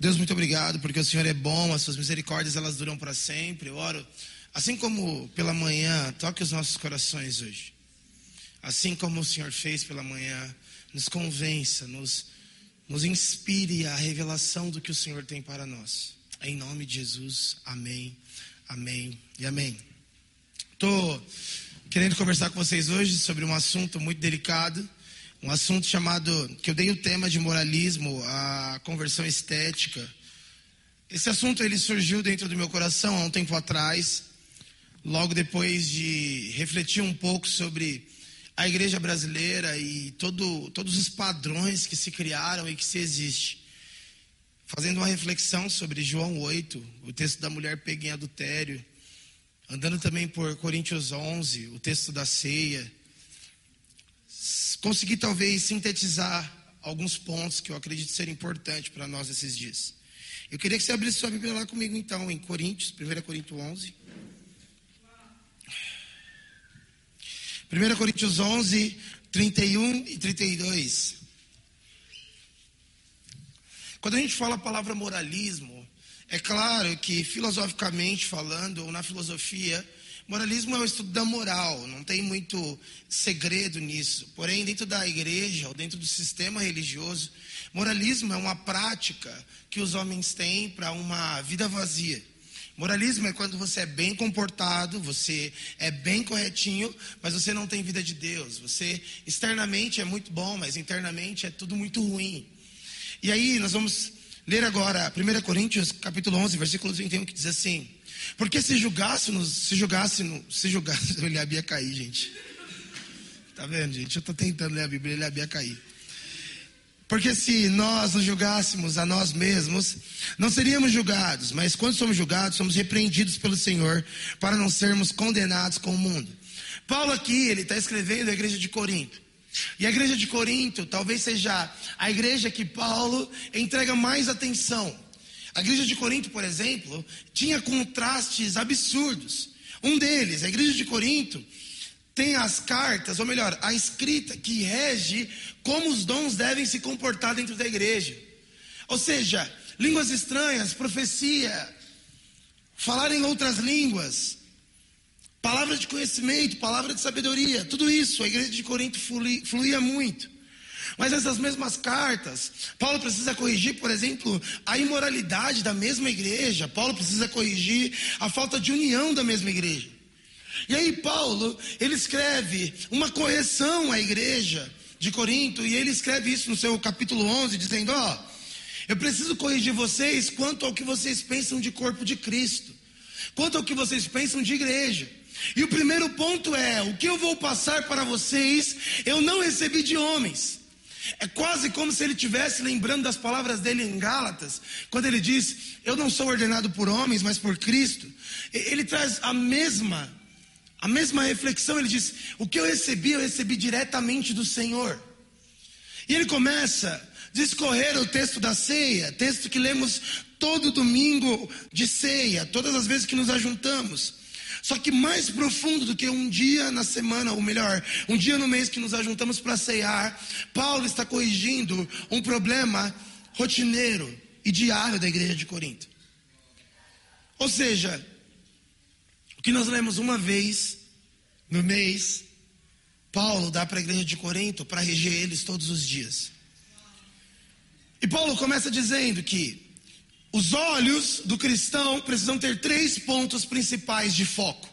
Deus, muito obrigado, porque o Senhor é bom, as suas misericórdias elas duram para sempre. Eu oro, assim como pela manhã, toque os nossos corações hoje. Assim como o Senhor fez pela manhã, nos convença, nos, nos inspire a revelação do que o Senhor tem para nós. Em nome de Jesus, amém, amém e amém. Estou querendo conversar com vocês hoje sobre um assunto muito delicado um assunto chamado, que eu dei o tema de moralismo, a conversão estética. Esse assunto ele surgiu dentro do meu coração há um tempo atrás, logo depois de refletir um pouco sobre a igreja brasileira e todo, todos os padrões que se criaram e que se existe. Fazendo uma reflexão sobre João 8, o texto da mulher pega em adultério, andando também por Coríntios 11, o texto da ceia, consegui talvez sintetizar alguns pontos que eu acredito ser importantes para nós esses dias. Eu queria que você abrisse sua Bíblia lá comigo então, em Coríntios, 1 Coríntios 11. 1 Coríntios 11, 31 e 32. Quando a gente fala a palavra moralismo, é claro que filosoficamente falando, ou na filosofia, Moralismo é o estudo da moral, não tem muito segredo nisso. Porém, dentro da igreja, ou dentro do sistema religioso, moralismo é uma prática que os homens têm para uma vida vazia. Moralismo é quando você é bem comportado, você é bem corretinho, mas você não tem vida de Deus. Você externamente é muito bom, mas internamente é tudo muito ruim. E aí nós vamos ler agora 1 Coríntios capítulo 11, versículo 31, que diz assim: porque se julgássemos, se julgássemos, se julgássemos, ele ia cair, gente. Tá vendo, gente? Eu estou tentando ler a Bíblia, ele ia cair. Porque se nós nos julgássemos a nós mesmos, não seríamos julgados, mas quando somos julgados, somos repreendidos pelo Senhor para não sermos condenados com o mundo. Paulo aqui, ele está escrevendo a igreja de Corinto. E a igreja de Corinto talvez seja a igreja que Paulo entrega mais atenção. A igreja de Corinto, por exemplo, tinha contrastes absurdos. Um deles, a igreja de Corinto, tem as cartas, ou melhor, a escrita que rege como os dons devem se comportar dentro da igreja. Ou seja, línguas estranhas, profecia, falar em outras línguas, palavra de conhecimento, palavra de sabedoria, tudo isso a igreja de Corinto fluía muito. Mas essas mesmas cartas, Paulo precisa corrigir, por exemplo, a imoralidade da mesma igreja. Paulo precisa corrigir a falta de união da mesma igreja. E aí Paulo, ele escreve uma correção à igreja de Corinto, e ele escreve isso no seu capítulo 11, dizendo: Ó, oh, eu preciso corrigir vocês quanto ao que vocês pensam de corpo de Cristo, quanto ao que vocês pensam de igreja. E o primeiro ponto é: o que eu vou passar para vocês, eu não recebi de homens. É quase como se ele estivesse lembrando das palavras dele em Gálatas, quando ele diz: Eu não sou ordenado por homens, mas por Cristo. Ele traz a mesma, a mesma reflexão. Ele diz: O que eu recebi, eu recebi diretamente do Senhor. E ele começa a discorrer o texto da ceia, texto que lemos todo domingo de ceia, todas as vezes que nos ajuntamos. Só que mais profundo do que um dia na semana, ou melhor, um dia no mês que nos ajuntamos para ceiar, Paulo está corrigindo um problema rotineiro e diário da igreja de Corinto. Ou seja, o que nós lemos uma vez no mês, Paulo dá para a igreja de Corinto para reger eles todos os dias. E Paulo começa dizendo que os olhos do cristão precisam ter três pontos principais de foco.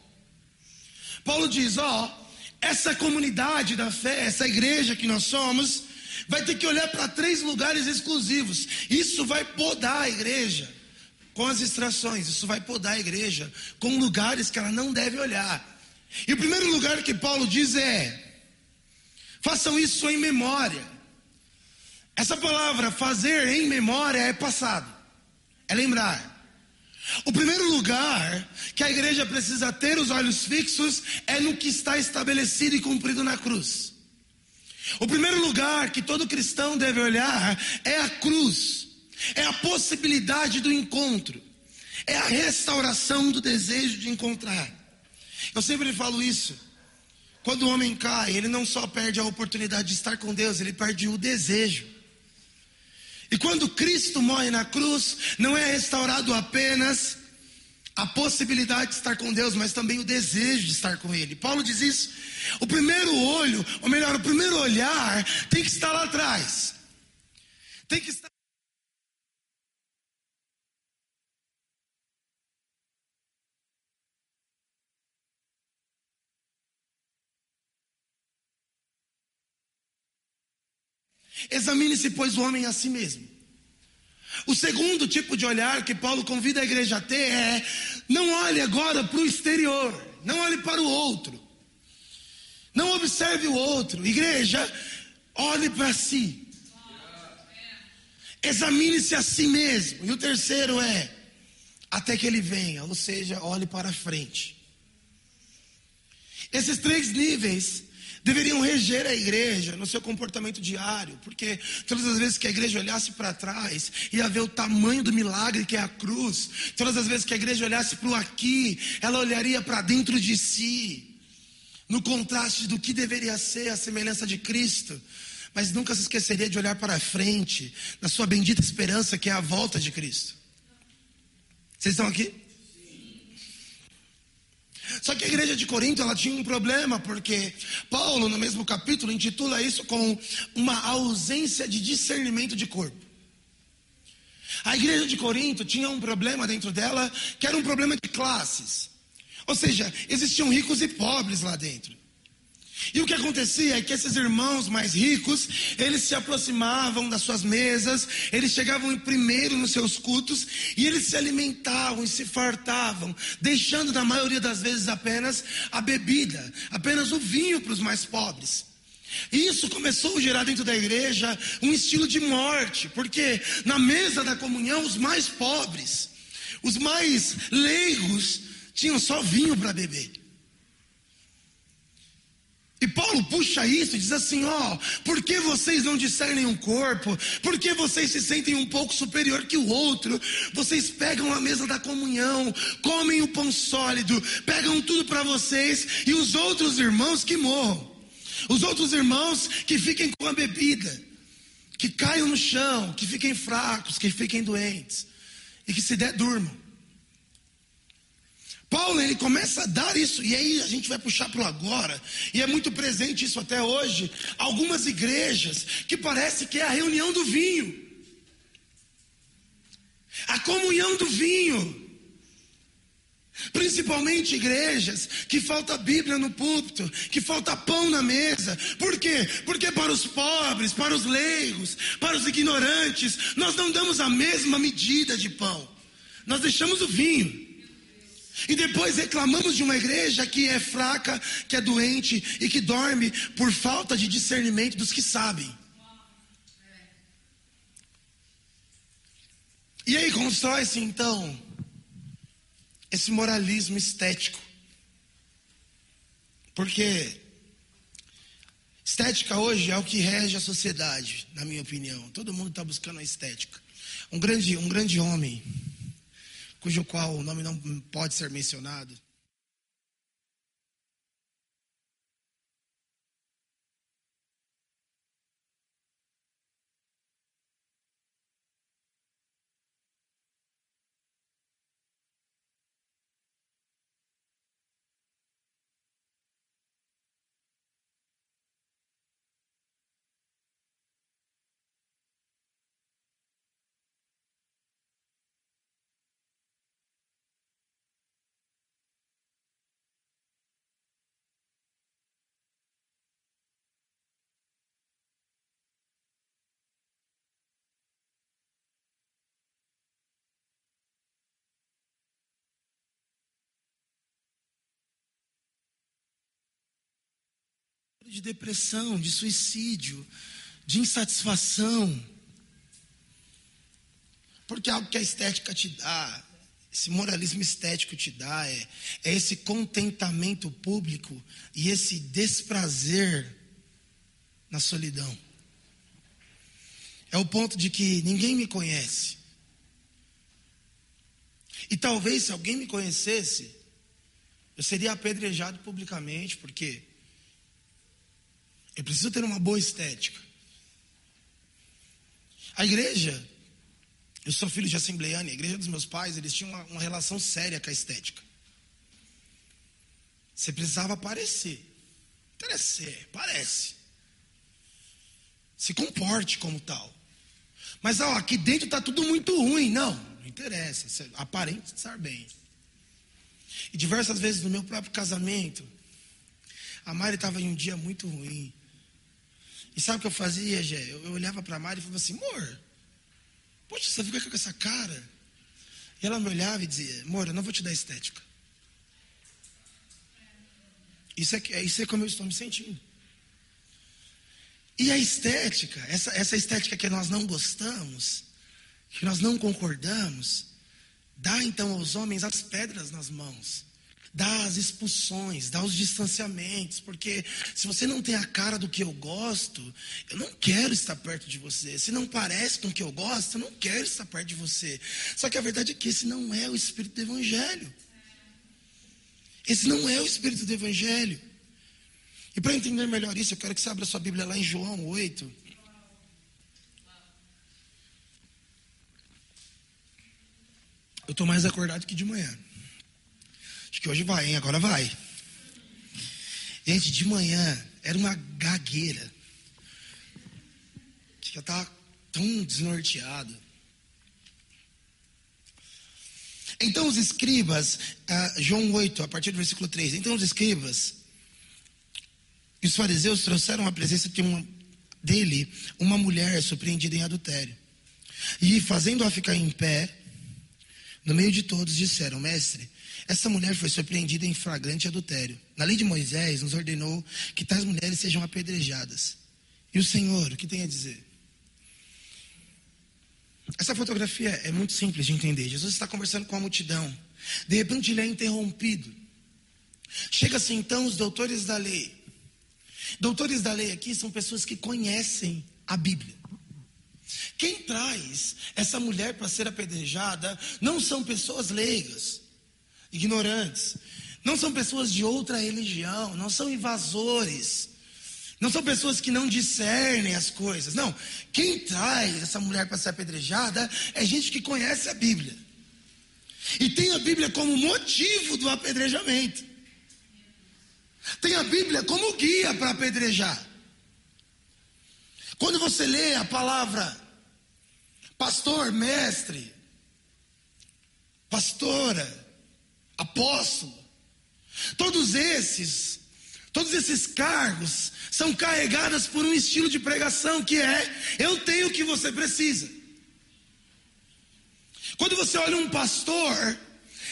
Paulo diz: ó, essa comunidade da fé, essa igreja que nós somos, vai ter que olhar para três lugares exclusivos. Isso vai podar a igreja com as distrações, isso vai podar a igreja com lugares que ela não deve olhar. E o primeiro lugar que Paulo diz é: façam isso em memória. Essa palavra fazer em memória é passado é lembrar. O primeiro lugar que a igreja precisa ter os olhos fixos é no que está estabelecido e cumprido na cruz. O primeiro lugar que todo cristão deve olhar é a cruz, é a possibilidade do encontro, é a restauração do desejo de encontrar. Eu sempre falo isso. Quando o homem cai, ele não só perde a oportunidade de estar com Deus, ele perde o desejo. E quando Cristo morre na cruz, não é restaurado apenas a possibilidade de estar com Deus, mas também o desejo de estar com Ele. Paulo diz isso. O primeiro olho, ou melhor, o primeiro olhar, tem que estar lá atrás. Tem que estar. Examine-se, pois, o homem a si mesmo. O segundo tipo de olhar que Paulo convida a igreja a ter é: não olhe agora para o exterior, não olhe para o outro, não observe o outro. Igreja, olhe para si, examine-se a si mesmo. E o terceiro é: até que ele venha, ou seja, olhe para frente. Esses três níveis deveriam reger a igreja no seu comportamento diário, porque todas as vezes que a igreja olhasse para trás, ia ver o tamanho do milagre que é a cruz, todas as vezes que a igreja olhasse para o aqui, ela olharia para dentro de si, no contraste do que deveria ser a semelhança de Cristo, mas nunca se esqueceria de olhar para frente, na sua bendita esperança que é a volta de Cristo. Vocês estão aqui? Só que a igreja de Corinto ela tinha um problema, porque Paulo, no mesmo capítulo, intitula isso com uma ausência de discernimento de corpo. A igreja de Corinto tinha um problema dentro dela, que era um problema de classes. Ou seja, existiam ricos e pobres lá dentro. E o que acontecia é que esses irmãos mais ricos, eles se aproximavam das suas mesas, eles chegavam em primeiro nos seus cultos e eles se alimentavam e se fartavam, deixando na maioria das vezes apenas a bebida, apenas o vinho para os mais pobres. Isso começou a gerar dentro da igreja um estilo de morte, porque na mesa da comunhão os mais pobres, os mais leigos, tinham só vinho para beber. E Paulo puxa isso e diz assim: ó, por que vocês não discernem um corpo? Por que vocês se sentem um pouco superior que o outro? Vocês pegam a mesa da comunhão, comem o pão sólido, pegam tudo para vocês e os outros irmãos que morram. Os outros irmãos que fiquem com a bebida, que caiam no chão, que fiquem fracos, que fiquem doentes e que se der durmam. Paulo ele começa a dar isso, e aí a gente vai puxar para o agora, e é muito presente isso até hoje. Algumas igrejas que parece que é a reunião do vinho, a comunhão do vinho. Principalmente igrejas que falta Bíblia no púlpito, que falta pão na mesa. Por quê? Porque para os pobres, para os leigos, para os ignorantes, nós não damos a mesma medida de pão. Nós deixamos o vinho. E depois reclamamos de uma igreja que é fraca, que é doente e que dorme por falta de discernimento dos que sabem. E aí constrói-se então esse moralismo estético. Porque estética hoje é o que rege a sociedade, na minha opinião. Todo mundo está buscando a estética. Um grande, um grande homem cujo qual o nome não pode ser mencionado. De depressão, de suicídio, de insatisfação. Porque algo que a estética te dá, esse moralismo estético te dá, é, é esse contentamento público e esse desprazer na solidão. É o ponto de que ninguém me conhece. E talvez se alguém me conhecesse, eu seria apedrejado publicamente, porque eu preciso ter uma boa estética. A igreja, eu sou filho de assembleiano, a igreja dos meus pais, eles tinham uma, uma relação séria com a estética. Você precisava parecer. Parecer, parece. Se comporte como tal. Mas ó, aqui dentro está tudo muito ruim. Não, não interessa. Aparente estar bem. E diversas vezes no meu próprio casamento, a Mari estava em um dia muito ruim. E sabe o que eu fazia, Gé? Eu, eu olhava para a Mari e falava assim, amor, poxa, você fica com essa cara? E ela me olhava e dizia, amor, eu não vou te dar estética. Isso é, isso é como eu estou me sentindo. E a estética, essa, essa estética que nós não gostamos, que nós não concordamos, dá então aos homens as pedras nas mãos, dá as expulsões, dá os distanciamentos, porque se você não tem a cara do que eu gosto, eu não quero estar perto de você. Se não parece com o que eu gosto, eu não quero estar perto de você. Só que a verdade é que esse não é o espírito do evangelho. Esse não é o espírito do evangelho. E para entender melhor isso, eu quero que você abra sua Bíblia lá em João 8. Eu estou mais acordado que de manhã. Acho que hoje vai, hein? Agora vai. Gente, de manhã era uma gagueira. Já estava tão desnorteado. Então os escribas, uh, João 8, a partir do versículo 3. Então os escribas e os fariseus trouxeram à presença de uma, dele uma mulher surpreendida em adultério. E fazendo-a ficar em pé, no meio de todos, disseram: Mestre, essa mulher foi surpreendida em flagrante adultério. Na lei de Moisés, nos ordenou que tais mulheres sejam apedrejadas. E o Senhor, o que tem a dizer? Essa fotografia é muito simples de entender. Jesus está conversando com a multidão. De repente, ele é interrompido. Chega-se então os doutores da lei Doutores da lei aqui são pessoas que conhecem a Bíblia. Quem traz essa mulher para ser apedrejada não são pessoas leigas, ignorantes, não são pessoas de outra religião, não são invasores, não são pessoas que não discernem as coisas. Não, quem traz essa mulher para ser apedrejada é gente que conhece a Bíblia e tem a Bíblia como motivo do apedrejamento. Tem a Bíblia como guia para apedrejar. Quando você lê a palavra pastor, mestre, pastora, apóstolo, todos esses, todos esses cargos são carregados por um estilo de pregação que é: eu tenho o que você precisa. Quando você olha um pastor,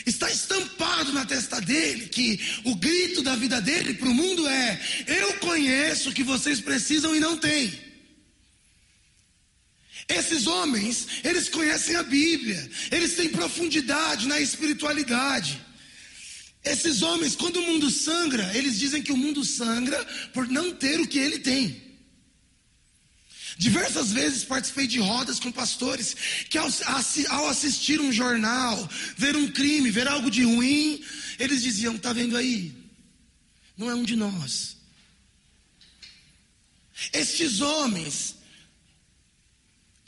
Está estampado na testa dele que o grito da vida dele para o mundo é: Eu conheço o que vocês precisam e não têm. Esses homens, eles conhecem a Bíblia, eles têm profundidade na espiritualidade. Esses homens, quando o mundo sangra, eles dizem que o mundo sangra por não ter o que ele tem. Diversas vezes participei de rodas com pastores que, ao, ao, assistir um jornal, ver um crime, ver algo de ruim, eles diziam: Está vendo aí? Não é um de nós. Estes homens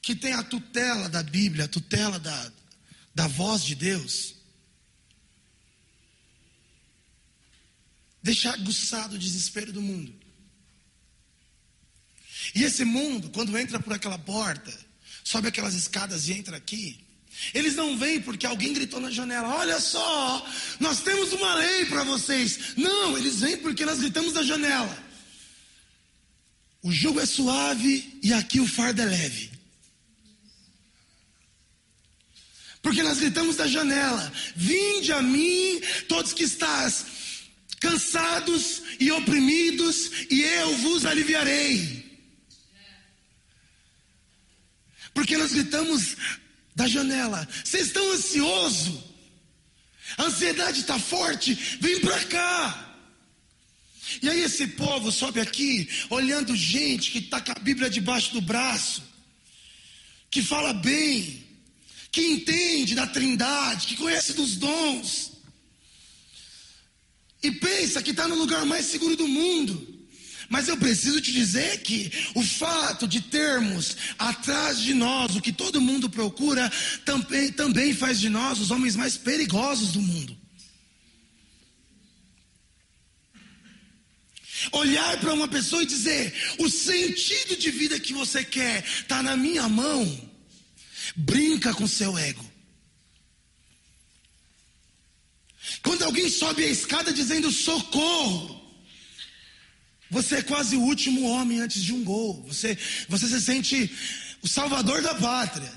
que têm a tutela da Bíblia, a tutela da, da voz de Deus, deixar aguçado o desespero do mundo. E esse mundo, quando entra por aquela porta, sobe aquelas escadas e entra aqui, eles não vêm porque alguém gritou na janela: Olha só, nós temos uma lei para vocês. Não, eles vêm porque nós gritamos da janela. O jugo é suave e aqui o fardo é leve. Porque nós gritamos da janela: Vinde a mim, todos que estás cansados e oprimidos, e eu vos aliviarei. Porque nós gritamos da janela: vocês estão ansiosos? A ansiedade está forte, vem para cá. E aí esse povo sobe aqui, olhando gente que está com a Bíblia debaixo do braço, que fala bem, que entende da trindade, que conhece dos dons, e pensa que está no lugar mais seguro do mundo, Mas eu preciso te dizer que o fato de termos atrás de nós o que todo mundo procura também, também faz de nós os homens mais perigosos do mundo. Olhar para uma pessoa e dizer: o sentido de vida que você quer está na minha mão. Brinca com seu ego. Quando alguém sobe a escada dizendo socorro, você é quase o último homem antes de um gol. Você, você se sente o salvador da pátria.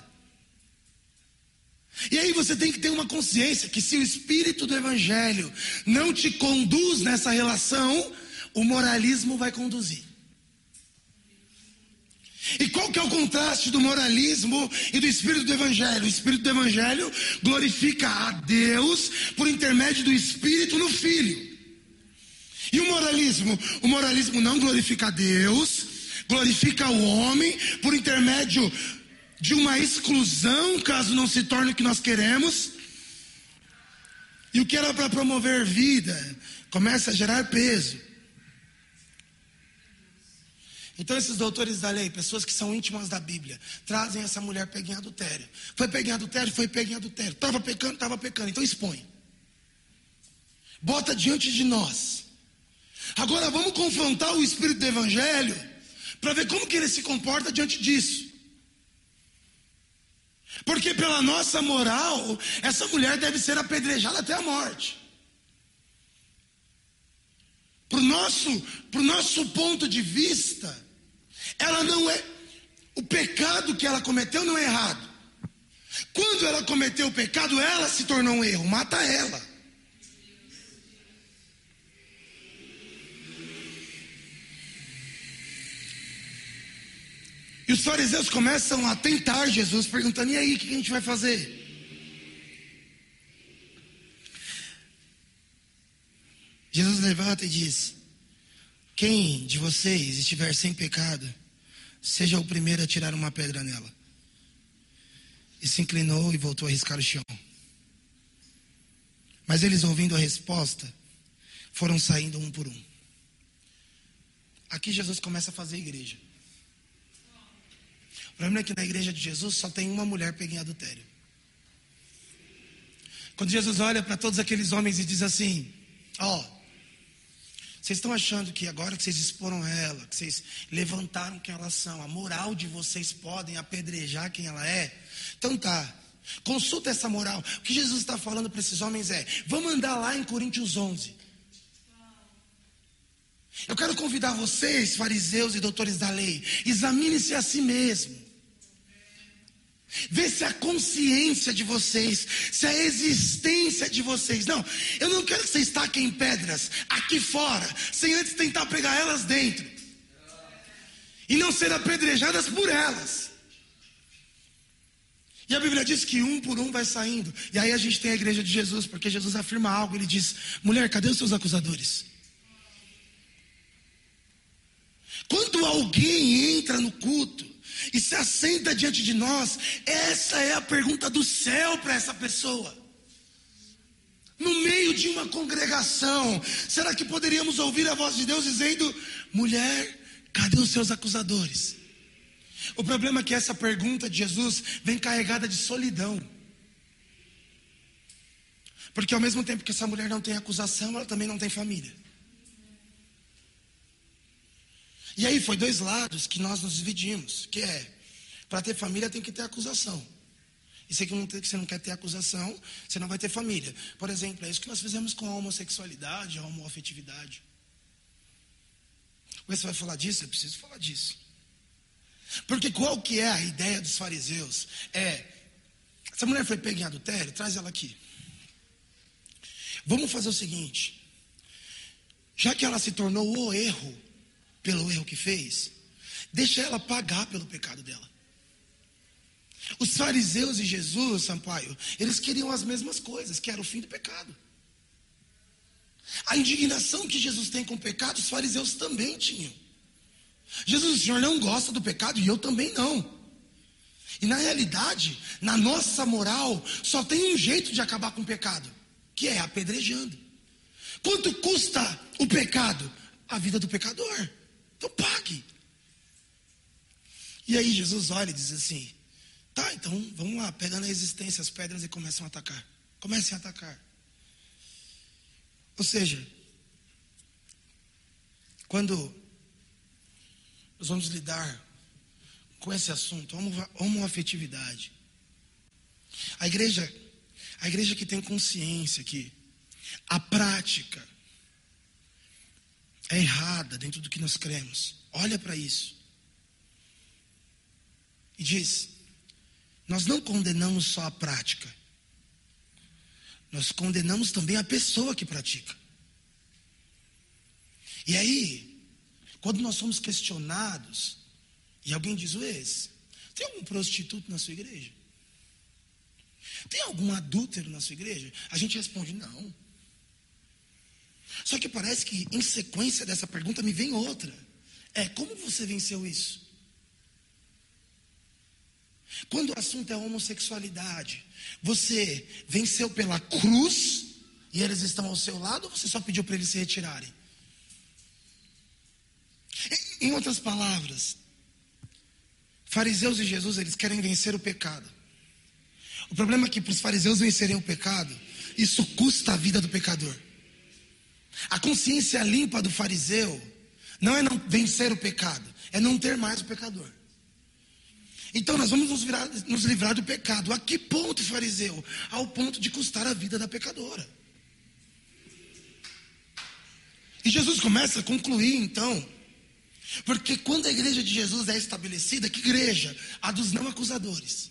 E aí você tem que ter uma consciência que se o espírito do evangelho não te conduz nessa relação, o moralismo vai conduzir. E qual que é o contraste do moralismo e do espírito do evangelho? O espírito do evangelho glorifica a Deus por intermédio do espírito no filho. E o moralismo? O moralismo não glorifica a Deus, glorifica o homem por intermédio de uma exclusão, caso não se torne o que nós queremos. E o que era para promover vida começa a gerar peso. Então, esses doutores da lei, pessoas que são íntimas da Bíblia, trazem essa mulher pega em adultério. Foi pega em adultério, foi pega em adultério. Estava pecando, estava pecando. Então, expõe. Bota diante de nós. Agora, vamos confrontar o espírito do Evangelho para ver como que ele se comporta diante disso. Porque, pela nossa moral, essa mulher deve ser apedrejada até a morte. Para o nosso, nosso ponto de vista, ela não é. O pecado que ela cometeu não é errado. Quando ela cometeu o pecado, ela se tornou um erro. Mata ela. E os fariseus começam a tentar Jesus, perguntando: e aí, o que a gente vai fazer? Jesus levanta e diz: Quem de vocês estiver sem pecado, seja o primeiro a tirar uma pedra nela. E se inclinou e voltou a riscar o chão. Mas eles, ouvindo a resposta, foram saindo um por um. Aqui Jesus começa a fazer igreja. O problema é que na igreja de Jesus só tem uma mulher pega em adultério. Quando Jesus olha para todos aqueles homens e diz assim: Ó, oh, vocês estão achando que agora que vocês exporam ela, que vocês levantaram quem elas são, a moral de vocês podem apedrejar quem ela é? Então tá. Consulta essa moral. O que Jesus está falando para esses homens é: vamos andar lá em Coríntios 11. Eu quero convidar vocês, fariseus e doutores da lei, examine-se a si mesmo. Vê se a consciência de vocês, se a existência de vocês. Não, eu não quero que vocês taquem pedras aqui fora, sem antes tentar pegar elas dentro. E não ser apedrejadas por elas. E a Bíblia diz que um por um vai saindo. E aí a gente tem a igreja de Jesus, porque Jesus afirma algo. Ele diz: mulher, cadê os seus acusadores? Quando alguém entra no culto e se assenta diante de nós, essa é a pergunta do céu para essa pessoa. No meio de uma congregação, será que poderíamos ouvir a voz de Deus dizendo: mulher, cadê os seus acusadores? O problema é que essa pergunta de Jesus vem carregada de solidão. Porque ao mesmo tempo que essa mulher não tem acusação, ela também não tem família. E aí foi dois lados que nós nos dividimos, que é, para ter família tem que ter acusação. E se você não quer ter acusação, você não vai ter família. Por exemplo, é isso que nós fizemos com a homossexualidade, a homoafetividade. Você vai falar disso? Eu preciso falar disso. Porque qual que é a ideia dos fariseus? É, essa mulher foi pega em adultério, traz ela aqui. Vamos fazer o seguinte, já que ela se tornou o erro, pelo erro que fez, deixa ela pagar pelo pecado dela. Os fariseus e Jesus, Sampaio, eles queriam as mesmas coisas, que era o fim do pecado. A indignação que Jesus tem com o pecado, os fariseus também tinham. Jesus, o Senhor não gosta do pecado e eu também não. E na realidade, na nossa moral, só tem um jeito de acabar com o pecado, que é apedrejando. Quanto custa o pecado? A vida do pecador. Então pague. E aí Jesus olha e diz assim: tá, então vamos lá, pega na existência as pedras e começam a atacar. Comecem a atacar. Ou seja, quando nós vamos lidar com esse assunto, homoafetividade, a igreja, a igreja que tem consciência que a prática é errada dentro do que nós cremos, olha para isso e diz: nós não condenamos só a prática, nós condenamos também a pessoa que pratica. E aí, quando nós somos questionados, e alguém diz, Uês, tem algum prostituto na sua igreja? Tem algum adúltero na sua igreja? A gente responde, não. Só que parece que em sequência dessa pergunta me vem outra. É, como você venceu isso? Quando o assunto é homossexualidade, você venceu pela cruz e eles estão ao seu lado ou você só pediu para eles se retirarem? Em outras palavras, fariseus e Jesus, eles querem vencer o pecado. O problema é que para os fariseus vencerem o pecado, isso custa a vida do pecador. A consciência limpa do fariseu não é não vencer o pecado, é não ter mais o pecador. Então nós vamos nos, virar, nos livrar do pecado. A que ponto, fariseu? Ao ponto de custar a vida da pecadora. E Jesus começa a concluir então. Porque quando a igreja de Jesus é estabelecida, que igreja? A dos não acusadores.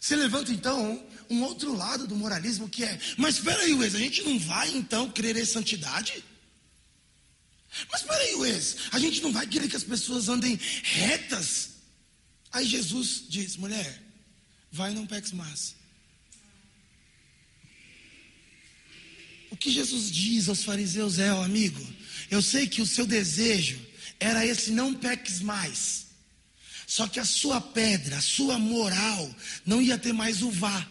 Se levanta então um outro lado do moralismo que é, mas espera aí, Wes, a gente não vai então querer santidade? Mas espera aí, Wes, a gente não vai querer que as pessoas andem retas Aí Jesus diz: mulher, vai e não peques mais. O que Jesus diz aos fariseus é, ó amigo, eu sei que o seu desejo era esse não peques mais. Só que a sua pedra, a sua moral, não ia ter mais o vá.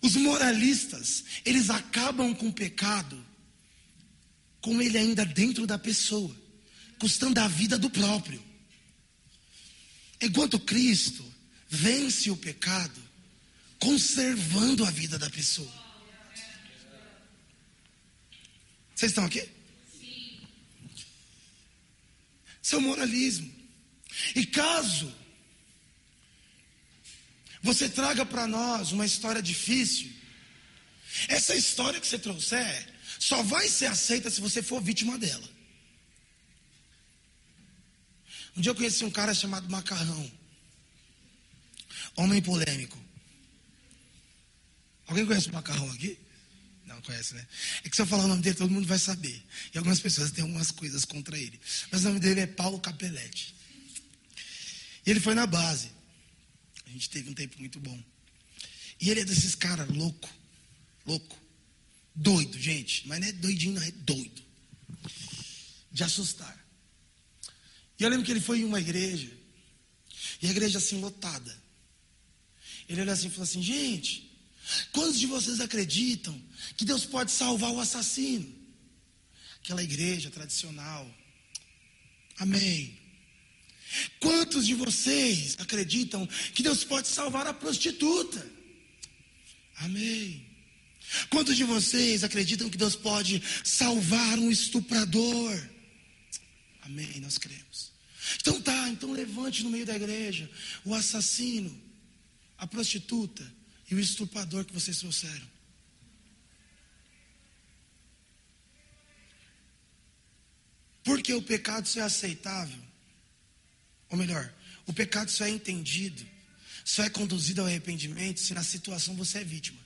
Os moralistas, eles acabam com o pecado, com ele ainda dentro da pessoa, custando a vida do próprio. Enquanto Cristo vence o pecado, conservando a vida da pessoa. Vocês estão aqui? Sim. Seu moralismo. E caso você traga para nós uma história difícil, essa história que você trouxer só vai ser aceita se você for vítima dela. Um dia eu conheci um cara chamado Macarrão. Homem polêmico. Alguém conhece o Macarrão aqui? Não conhece, né? É que se eu falar o nome dele, todo mundo vai saber. E algumas pessoas têm algumas coisas contra ele. Mas o nome dele é Paulo Capelletti. E ele foi na base. A gente teve um tempo muito bom. E ele é desses caras louco. Louco. Doido, gente. Mas não é doidinho, não, é doido. De assustar. E eu lembro que ele foi em uma igreja, e a igreja assim lotada. Ele olhou assim e falou assim: gente, quantos de vocês acreditam que Deus pode salvar o assassino? Aquela igreja tradicional. Amém. Quantos de vocês acreditam que Deus pode salvar a prostituta? Amém. Quantos de vocês acreditam que Deus pode salvar um estuprador? Amém, nós cremos. Então tá, então levante no meio da igreja o assassino, a prostituta e o estuprador que vocês trouxeram. Porque o pecado só é aceitável, ou melhor, o pecado só é entendido, só é conduzido ao arrependimento se na situação você é vítima.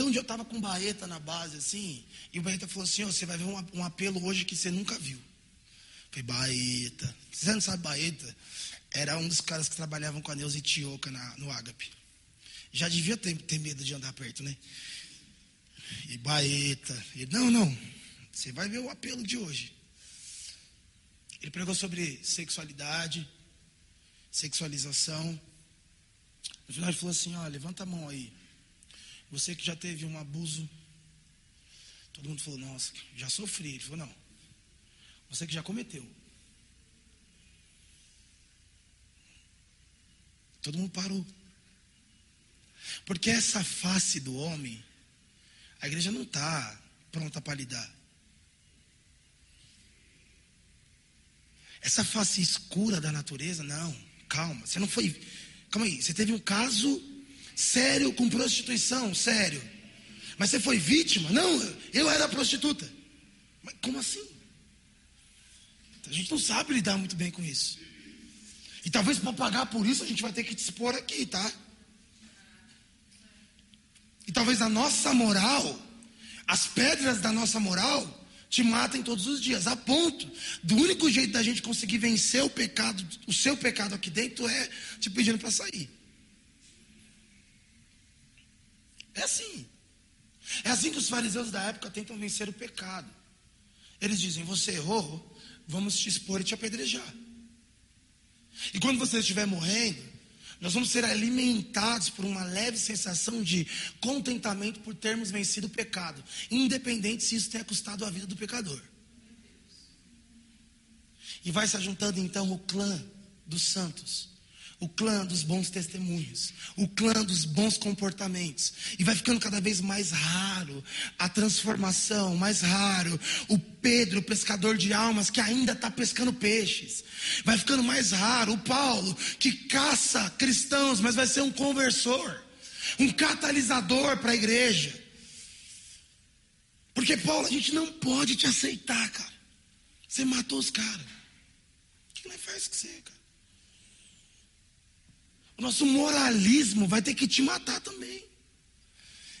Então um dia eu estava com um Baeta na base, assim, e o Baeta falou assim, oh, você vai ver um, um, apelo hoje que você nunca viu. Eu falei, Baeta. Você não sabe Baeta? Era um dos caras que trabalhavam com a Neuza Tioca na, no Ágape. Já devia ter, ter medo de andar perto, né? E Baeta. Ele, não, não. Você vai ver o apelo de hoje. Ele pregou sobre sexualidade, sexualização. No final ele falou assim, ó, levanta a mão aí. Você que já teve um abuso. Todo mundo falou, nossa, já sofri. Ele falou, não. Você que já cometeu. Todo mundo parou. Porque essa face do homem, a igreja não está pronta para lidar. Essa face escura da natureza, não, calma. Você não foi. Calma aí, você teve um caso sério com prostituição, sério. Mas você foi vítima? Não, eu era prostituta. Mas como assim? A gente não sabe lidar muito bem com isso. E talvez para pagar por isso a gente vai ter que dispor aqui, tá? E talvez a nossa moral, as pedras da nossa moral, te matem todos os dias, a ponto do único jeito da gente conseguir vencer o pecado, o seu pecado aqui dentro é te pedindo para sair. É assim. É assim que os fariseus da época tentam vencer o pecado. Eles dizem: Você errou, vamos te expor e te apedrejar. E quando você estiver morrendo, nós vamos ser alimentados por uma leve sensação de contentamento por termos vencido o pecado, independente se isso tenha custado a vida do pecador. E vai se juntando então o clã dos santos o clã dos bons testemunhos, o clã dos bons comportamentos. E vai ficando cada vez mais raro a transformação, mais raro o Pedro, pescador de almas, que ainda está pescando peixes. Vai ficando mais raro o Paulo, que caça cristãos, mas vai ser um conversor, um catalisador para a igreja. Porque, Paulo, a gente não pode te aceitar, cara. Você matou os caras. O que nós faz com você, cara? O nosso moralismo vai ter que te matar também.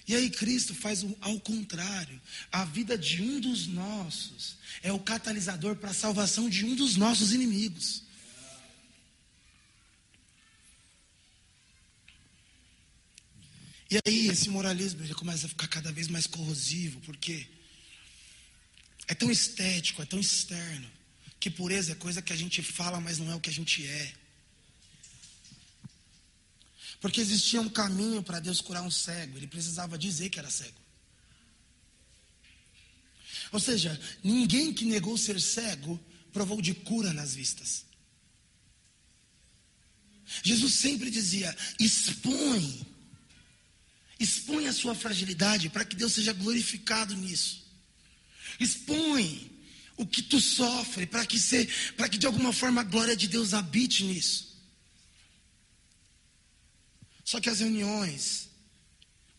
E aí Cristo faz ao contrário. A vida de um dos nossos é o catalisador para a salvação de um dos nossos inimigos. E aí esse moralismo ele começa a ficar cada vez mais corrosivo, porque é tão estético, é tão externo, que pureza é coisa que a gente fala, mas não é o que a gente é. Porque existia um caminho para Deus curar um cego, ele precisava dizer que era cego. Ou seja, ninguém que negou ser cego provou de cura nas vistas. Jesus sempre dizia: expõe, expõe a sua fragilidade para que Deus seja glorificado nisso. Expõe o que tu sofre para que, que de alguma forma a glória de Deus habite nisso. Só que as reuniões,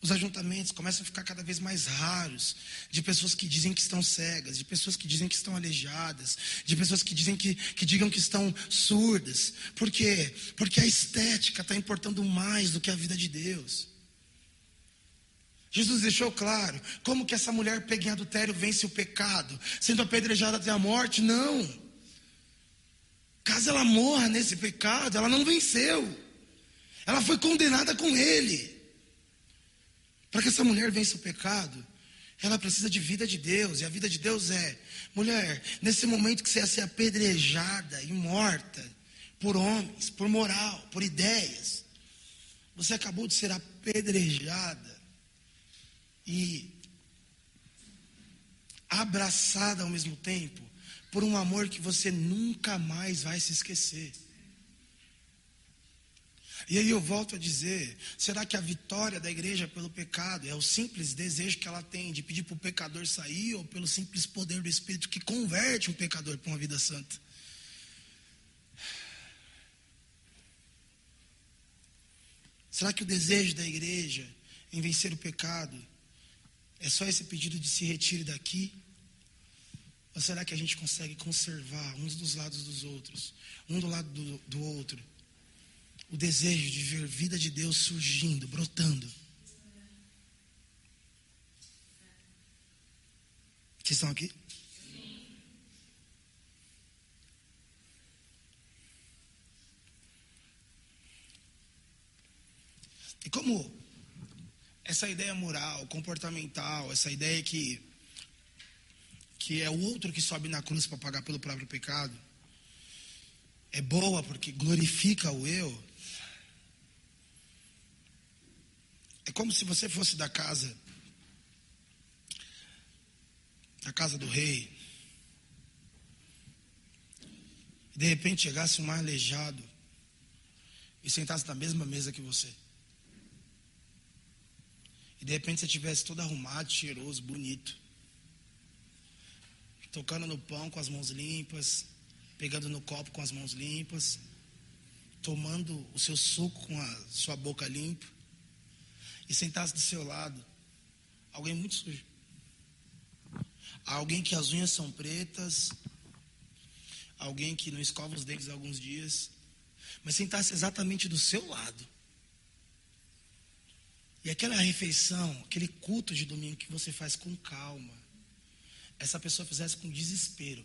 os ajuntamentos começam a ficar cada vez mais raros, de pessoas que dizem que estão cegas, de pessoas que dizem que estão aleijadas, de pessoas que dizem que, que digam que estão surdas. Por quê? Porque a estética está importando mais do que a vida de Deus. Jesus deixou claro, como que essa mulher pega em adultério vence o pecado, sendo apedrejada até a morte? Não. Caso ela morra nesse pecado, ela não venceu. Ela foi condenada com ele. Para que essa mulher vença o pecado, ela precisa de vida de Deus. E a vida de Deus é: mulher, nesse momento que você ia ser apedrejada e morta por homens, por moral, por ideias, você acabou de ser apedrejada e abraçada ao mesmo tempo por um amor que você nunca mais vai se esquecer. E aí eu volto a dizer: será que a vitória da igreja pelo pecado é o simples desejo que ela tem de pedir para o pecador sair, ou pelo simples poder do Espírito que converte um pecador para uma vida santa? Será que o desejo da igreja em vencer o pecado é só esse pedido de se retire daqui? Ou será que a gente consegue conservar uns dos lados dos outros, um do lado do, do outro? O desejo de ver a vida de Deus surgindo, brotando. Vocês estão aqui? E como essa ideia moral, comportamental, essa ideia que que é o outro que sobe na cruz para pagar pelo próprio pecado, é boa porque glorifica o eu. É como se você fosse da casa, da casa do rei, e de repente chegasse um aleijado e sentasse na mesma mesa que você. E de repente você tivesse todo arrumado, cheiroso, bonito. Tocando no pão com as mãos limpas, pegando no copo com as mãos limpas, tomando o seu suco com a sua boca limpa. E sentasse do seu lado alguém muito sujo. Alguém que as unhas são pretas, alguém que não escova os dentes há alguns dias, mas sentasse exatamente do seu lado. E aquela refeição, aquele culto de domingo que você faz com calma, essa pessoa fizesse com desespero.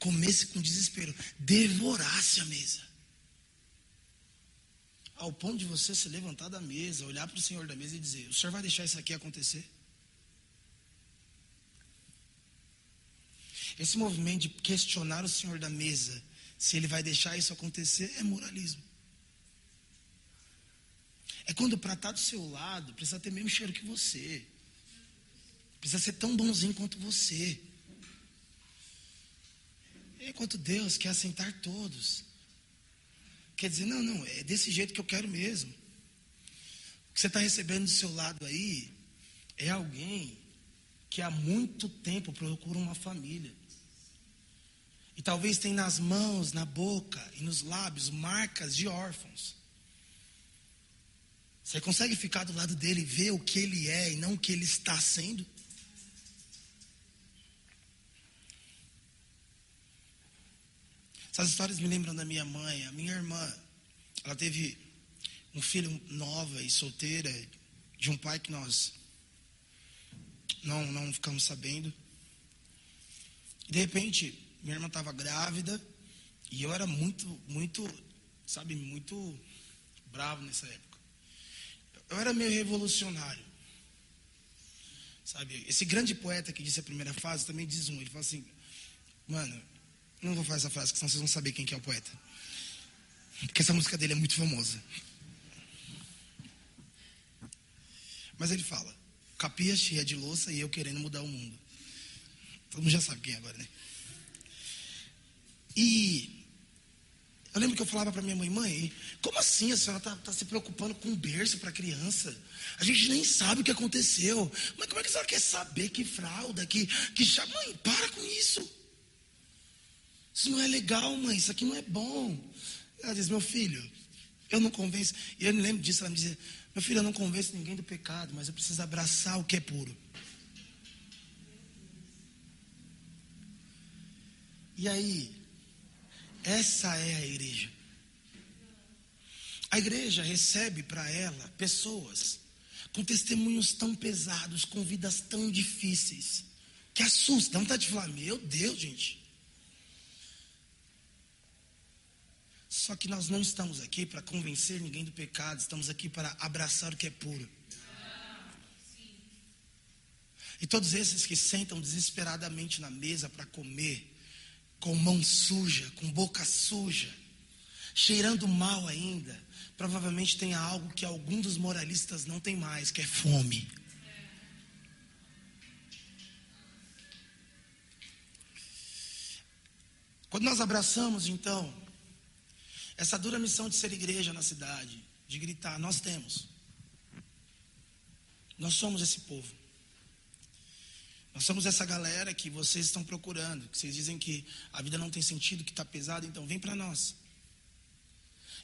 Comesse com desespero, devorasse a mesa. Ao ponto de você se levantar da mesa, olhar para o Senhor da mesa e dizer: O Senhor vai deixar isso aqui acontecer? Esse movimento de questionar o Senhor da mesa, se ele vai deixar isso acontecer, é moralismo. É quando para estar do seu lado, precisa ter mesmo cheiro que você. Precisa ser tão bonzinho quanto você. Enquanto Deus quer assentar todos. Quer dizer, não, não, é desse jeito que eu quero mesmo. O que você está recebendo do seu lado aí é alguém que há muito tempo procura uma família. E talvez tem nas mãos, na boca e nos lábios marcas de órfãos. Você consegue ficar do lado dele e ver o que ele é e não o que ele está sendo? Essas histórias me lembram da minha mãe. A minha irmã, ela teve um filho nova e solteira de um pai que nós não, não ficamos sabendo. De repente, minha irmã estava grávida e eu era muito, muito, sabe, muito bravo nessa época. Eu era meio revolucionário. Sabe, esse grande poeta que disse a primeira fase também diz um. Ele fala assim: Mano, não vou fazer essa frase, senão vocês vão saber quem que é o poeta. Porque essa música dele é muito famosa. Mas ele fala: Capia cheia de louça e eu querendo mudar o mundo. Todo mundo já sabe quem é agora, né? E eu lembro que eu falava para minha mãe, mãe, como assim a senhora está tá se preocupando com um berço para criança? A gente nem sabe o que aconteceu. Mas como é que a senhora quer saber que fralda, que, que? Mãe, para com isso. Isso não é legal, mãe, isso aqui não é bom. Ela diz, meu filho, eu não convenço. E eu me lembro disso, ela me dizia, meu filho, eu não convenço ninguém do pecado, mas eu preciso abraçar o que é puro. E aí, essa é a igreja. A igreja recebe para ela pessoas com testemunhos tão pesados, com vidas tão difíceis, que assusta. Dá vontade de falar: Meu Deus, gente. Só que nós não estamos aqui para convencer ninguém do pecado, estamos aqui para abraçar o que é puro. E todos esses que sentam desesperadamente na mesa para comer, com mão suja, com boca suja, cheirando mal ainda, provavelmente tem algo que algum dos moralistas não tem mais, que é fome. Quando nós abraçamos, então, essa dura missão de ser igreja na cidade, de gritar, nós temos. Nós somos esse povo. Nós somos essa galera que vocês estão procurando, que vocês dizem que a vida não tem sentido, que está pesado, então vem para nós.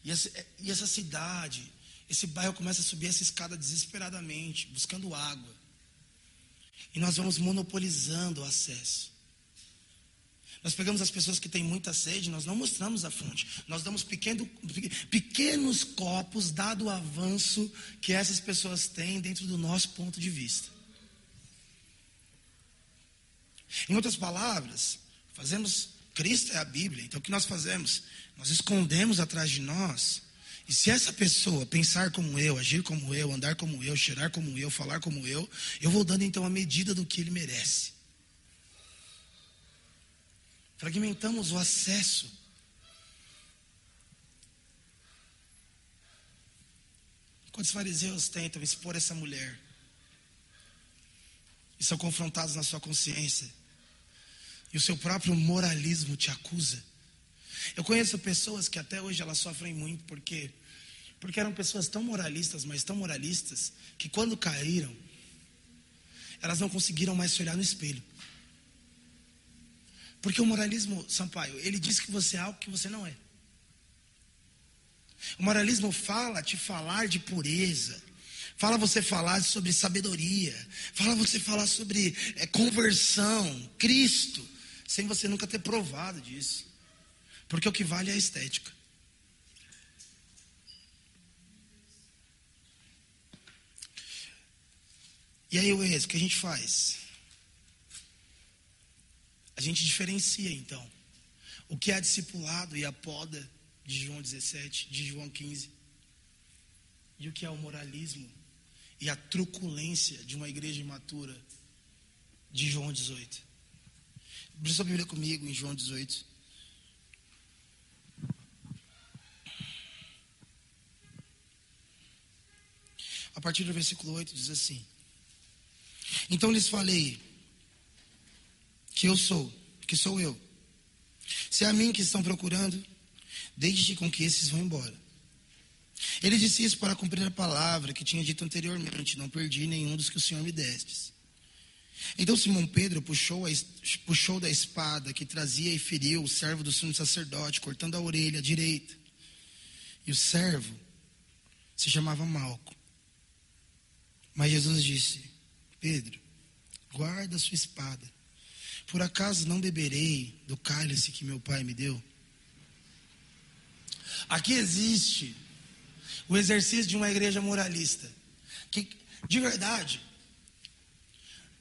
E essa, e essa cidade, esse bairro começa a subir essa escada desesperadamente, buscando água. E nós vamos monopolizando o acesso. Nós pegamos as pessoas que têm muita sede, nós não mostramos a fonte. Nós damos pequeno, pequenos copos, dado o avanço que essas pessoas têm dentro do nosso ponto de vista. Em outras palavras, fazemos. Cristo é a Bíblia, então o que nós fazemos? Nós escondemos atrás de nós. E se essa pessoa pensar como eu, agir como eu, andar como eu, cheirar como eu, falar como eu, eu vou dando então a medida do que ele merece. Fragmentamos o acesso. Quando os fariseus tentam expor essa mulher e são confrontados na sua consciência, e o seu próprio moralismo te acusa. Eu conheço pessoas que até hoje elas sofrem muito porque porque eram pessoas tão moralistas, mas tão moralistas, que quando caíram, elas não conseguiram mais se olhar no espelho. Porque o moralismo, Sampaio, ele diz que você é algo que você não é. O moralismo fala te falar de pureza, fala você falar sobre sabedoria, fala você falar sobre é, conversão, Cristo, sem você nunca ter provado disso. Porque o que vale é a estética. E aí, o o que a gente faz? A gente diferencia, então, o que é discipulado e a poda de João 17, de João 15, e o que é o moralismo e a truculência de uma igreja imatura de João 18. Abre sua Bíblia comigo em João 18. A partir do versículo 8 diz assim: então lhes falei que eu sou, que sou eu. Se é a mim que estão procurando, deixe com que esses vão embora. Ele disse isso para cumprir a palavra que tinha dito anteriormente: Não perdi nenhum dos que o Senhor me deste. Então Simão Pedro puxou, a, puxou da espada que trazia e feriu o servo do sumo sacerdote, cortando a orelha direita. E o servo se chamava Malco. Mas Jesus disse: Pedro, guarda a sua espada. Por acaso não beberei do cálice que meu pai me deu? Aqui existe o exercício de uma igreja moralista. Que, de verdade,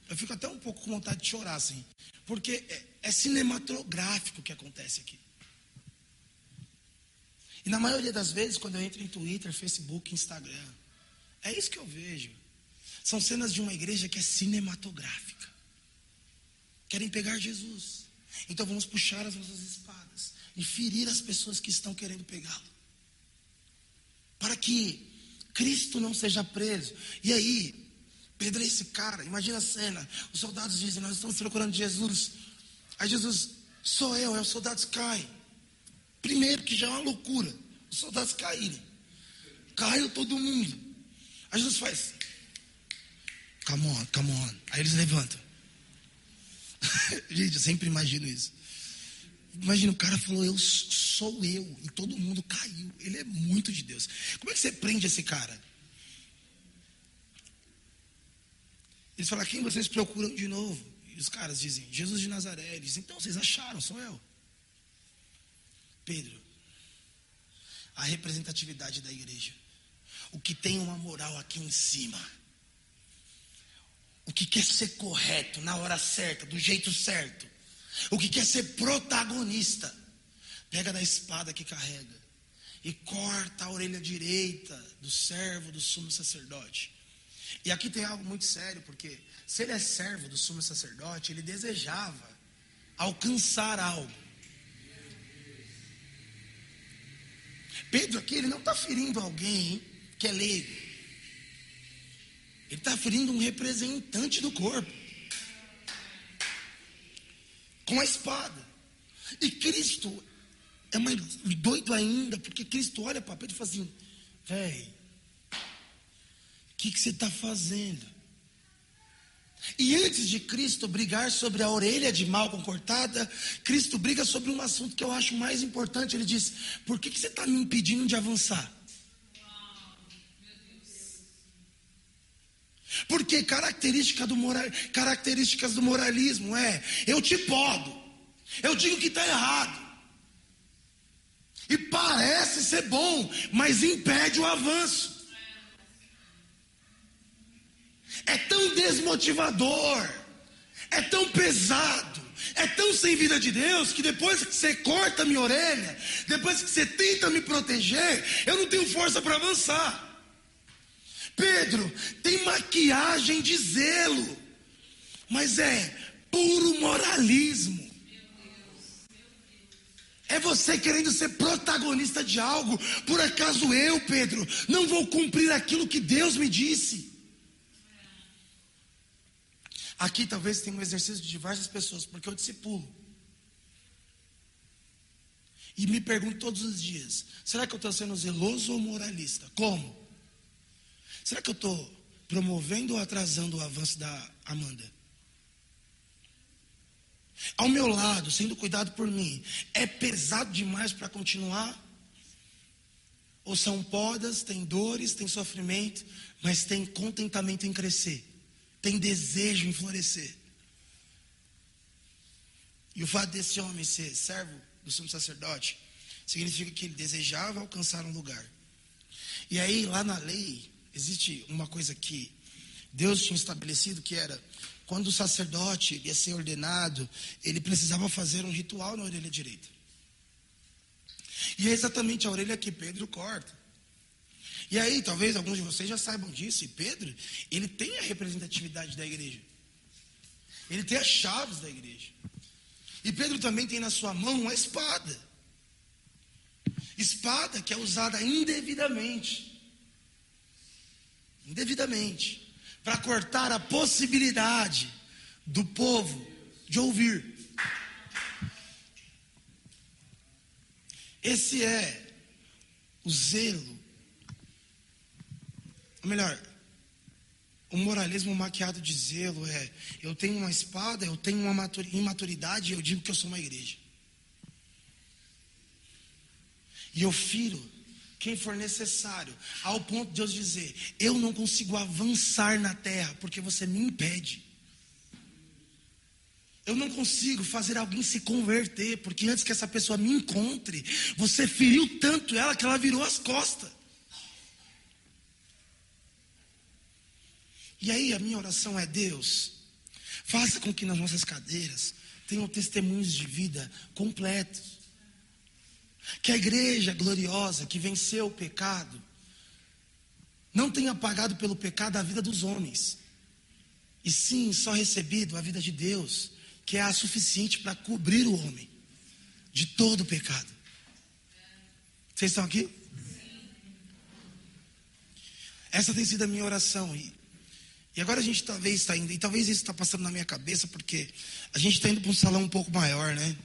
eu fico até um pouco com vontade de chorar, assim. Porque é, é cinematográfico o que acontece aqui. E na maioria das vezes, quando eu entro em Twitter, Facebook, Instagram, é isso que eu vejo. São cenas de uma igreja que é cinematográfica. Querem pegar Jesus. Então vamos puxar as nossas espadas e ferir as pessoas que estão querendo pegá-lo. Para que Cristo não seja preso. E aí, Pedro é esse cara, imagina a cena. Os soldados dizem: Nós estamos procurando Jesus. Aí Jesus, sou eu, aí os soldados caem. Primeiro, que já é uma loucura, os soldados caírem. Caiu todo mundo. Aí Jesus faz: Come on, come on. Aí eles levantam. Gente, eu sempre imagino isso. Imagina, o cara falou, eu sou eu, e todo mundo caiu. Ele é muito de Deus. Como é que você prende esse cara? Eles falam, quem vocês procuram de novo? E os caras dizem, Jesus de Nazaré. Eles dizem, então vocês acharam, sou eu. Pedro, a representatividade da igreja. O que tem uma moral aqui em cima o que quer ser correto na hora certa, do jeito certo, o que quer ser protagonista, pega da espada que carrega e corta a orelha direita do servo do sumo sacerdote. E aqui tem algo muito sério, porque se ele é servo do sumo sacerdote, ele desejava alcançar algo. Pedro aqui, ele não está ferindo alguém que é leigo. Ele está ferindo um representante do corpo. Com a espada. E Cristo é mais doido ainda, porque Cristo olha para Pedro e fala assim: velho, o que, que você está fazendo? E antes de Cristo brigar sobre a orelha de Malcom cortada, Cristo briga sobre um assunto que eu acho mais importante. Ele diz: Por que, que você está me impedindo de avançar? Porque característica do moral, características do moralismo é: eu te podo, eu digo que está errado. E parece ser bom, mas impede o avanço. É tão desmotivador, é tão pesado, é tão sem vida de Deus que depois que você corta minha orelha, depois que você tenta me proteger, eu não tenho força para avançar. Pedro tem maquiagem de zelo, mas é puro moralismo. É você querendo ser protagonista de algo. Por acaso eu, Pedro, não vou cumprir aquilo que Deus me disse? Aqui talvez tenha um exercício de diversas pessoas, porque eu discipulo. E me pergunto todos os dias: será que eu estou sendo zeloso ou moralista? Como? Será que eu estou promovendo ou atrasando o avanço da Amanda? Ao meu lado, sendo cuidado por mim, é pesado demais para continuar? Ou são podas, tem dores, tem sofrimento, mas tem contentamento em crescer, tem desejo em florescer? E o fato desse homem ser servo do sumo sacerdote significa que ele desejava alcançar um lugar. E aí, lá na lei, existe uma coisa que Deus tinha estabelecido que era quando o sacerdote ia ser ordenado, ele precisava fazer um ritual na orelha direita. E é exatamente a orelha que Pedro corta. E aí, talvez alguns de vocês já saibam disso, e Pedro, ele tem a representatividade da igreja. Ele tem as chaves da igreja. E Pedro também tem na sua mão uma espada. Espada que é usada indevidamente. Indevidamente para cortar a possibilidade do povo de ouvir. Esse é o zelo, ou melhor, o moralismo maquiado de zelo é: eu tenho uma espada, eu tenho uma imaturidade eu digo que eu sou uma igreja. E eu firo quem for necessário, ao ponto de Deus dizer: Eu não consigo avançar na terra porque você me impede. Eu não consigo fazer alguém se converter, porque antes que essa pessoa me encontre, você feriu tanto ela que ela virou as costas. E aí a minha oração é: Deus, faça com que nas nossas cadeiras tenham testemunhos de vida completos que a igreja gloriosa que venceu o pecado não tenha pagado pelo pecado a vida dos homens, e sim só recebido a vida de Deus, que é a suficiente para cobrir o homem de todo o pecado. Vocês estão aqui? Essa tem sido a minha oração. E, e agora a gente talvez está indo, e talvez isso está passando na minha cabeça, porque a gente está indo para um salão um pouco maior, né?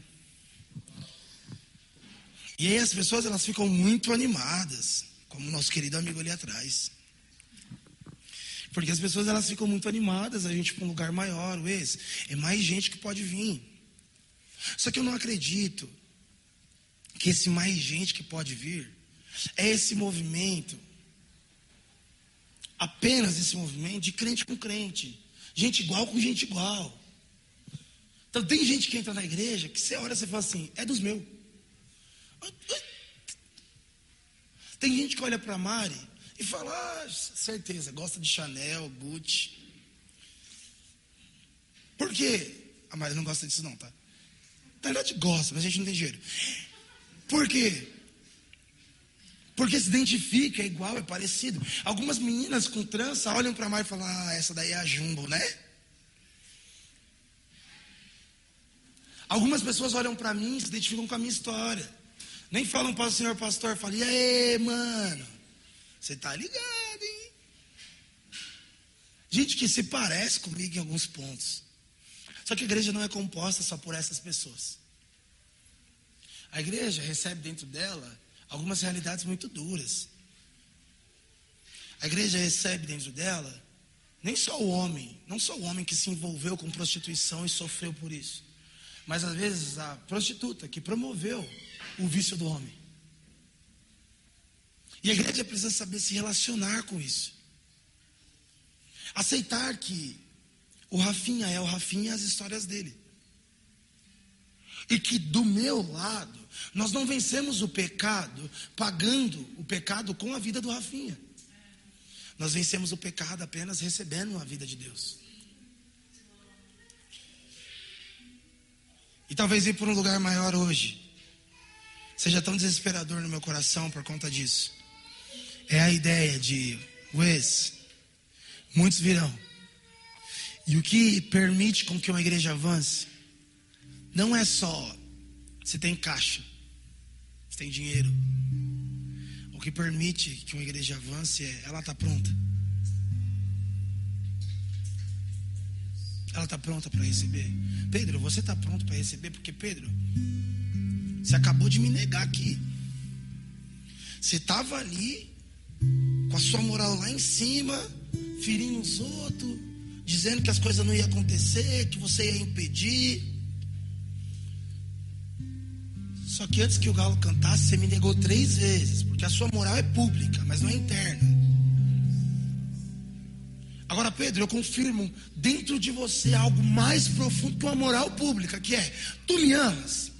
E aí as pessoas elas ficam muito animadas, como o nosso querido amigo ali atrás. Porque as pessoas elas ficam muito animadas, a gente para um lugar maior, o esse, é mais gente que pode vir. Só que eu não acredito que esse mais gente que pode vir é esse movimento, apenas esse movimento de crente com crente, gente igual com gente igual. Então tem gente que entra na igreja que você olha e você fala assim, é dos meus. Tem gente que olha para Mari e fala, ah, certeza, gosta de Chanel, Gucci. Por quê? A Mari não gosta disso não, tá? Na verdade gosta, mas a gente não tem dinheiro. Por quê? Porque se identifica, é igual, é parecido. Algumas meninas com trança olham para Mari e falam, ah, essa daí é a Jumbo, né? Algumas pessoas olham para mim e se identificam com a minha história. Nem falam para o senhor pastor, falam, e aí, mano? Você tá ligado, hein? Gente que se parece comigo em alguns pontos. Só que a igreja não é composta só por essas pessoas. A igreja recebe dentro dela algumas realidades muito duras. A igreja recebe dentro dela nem só o homem, não só o homem que se envolveu com prostituição e sofreu por isso, mas às vezes a prostituta que promoveu o vício do homem. E a igreja precisa saber se relacionar com isso. Aceitar que o Rafinha é o Rafinha e as histórias dele. E que do meu lado, nós não vencemos o pecado pagando o pecado com a vida do Rafinha. Nós vencemos o pecado apenas recebendo a vida de Deus. E talvez ir por um lugar maior hoje seja tão desesperador no meu coração por conta disso. É a ideia de, Wes, muitos virão. E o que permite com que uma igreja avance não é só se tem caixa, Você tem dinheiro. O que permite que uma igreja avance é ela está pronta. Ela está pronta para receber. Pedro, você está pronto para receber? Porque, Pedro, você acabou de me negar aqui. Você estava ali, com a sua moral lá em cima, ferindo os outros, dizendo que as coisas não iam acontecer, que você ia impedir. Só que antes que o galo cantasse, você me negou três vezes, porque a sua moral é pública, mas não é interna. Agora, Pedro, eu confirmo dentro de você algo mais profundo que uma moral pública, que é: tu me amas.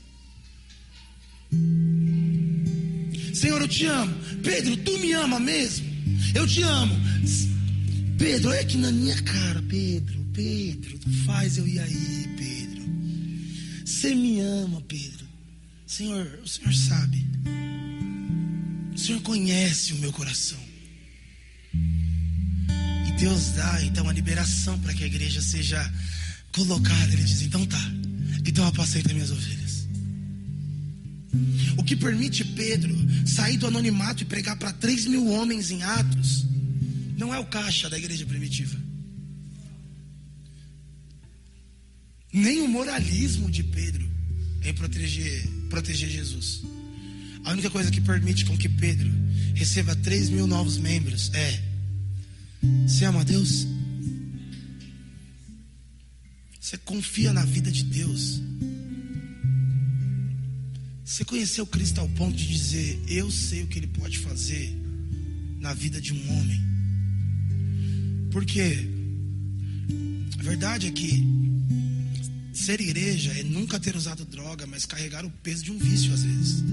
Senhor, eu te amo. Pedro, tu me ama mesmo? Eu te amo. Pedro, olha aqui na minha cara, Pedro, Pedro, faz eu ir aí, Pedro. Você me ama, Pedro. Senhor, o Senhor sabe. O Senhor conhece o meu coração. Deus dá então a liberação para que a igreja seja colocada. Ele diz: então tá, então apacenta minhas ovelhas. O que permite Pedro sair do anonimato e pregar para 3 mil homens em Atos não é o caixa da igreja primitiva, nem o moralismo de Pedro em proteger, proteger Jesus. A única coisa que permite com que Pedro receba 3 mil novos membros é você ama Deus? Você confia na vida de Deus? Você conheceu Cristo ao ponto de dizer: Eu sei o que Ele pode fazer na vida de um homem? Porque a verdade é que ser igreja é nunca ter usado droga, mas carregar o peso de um vício às vezes.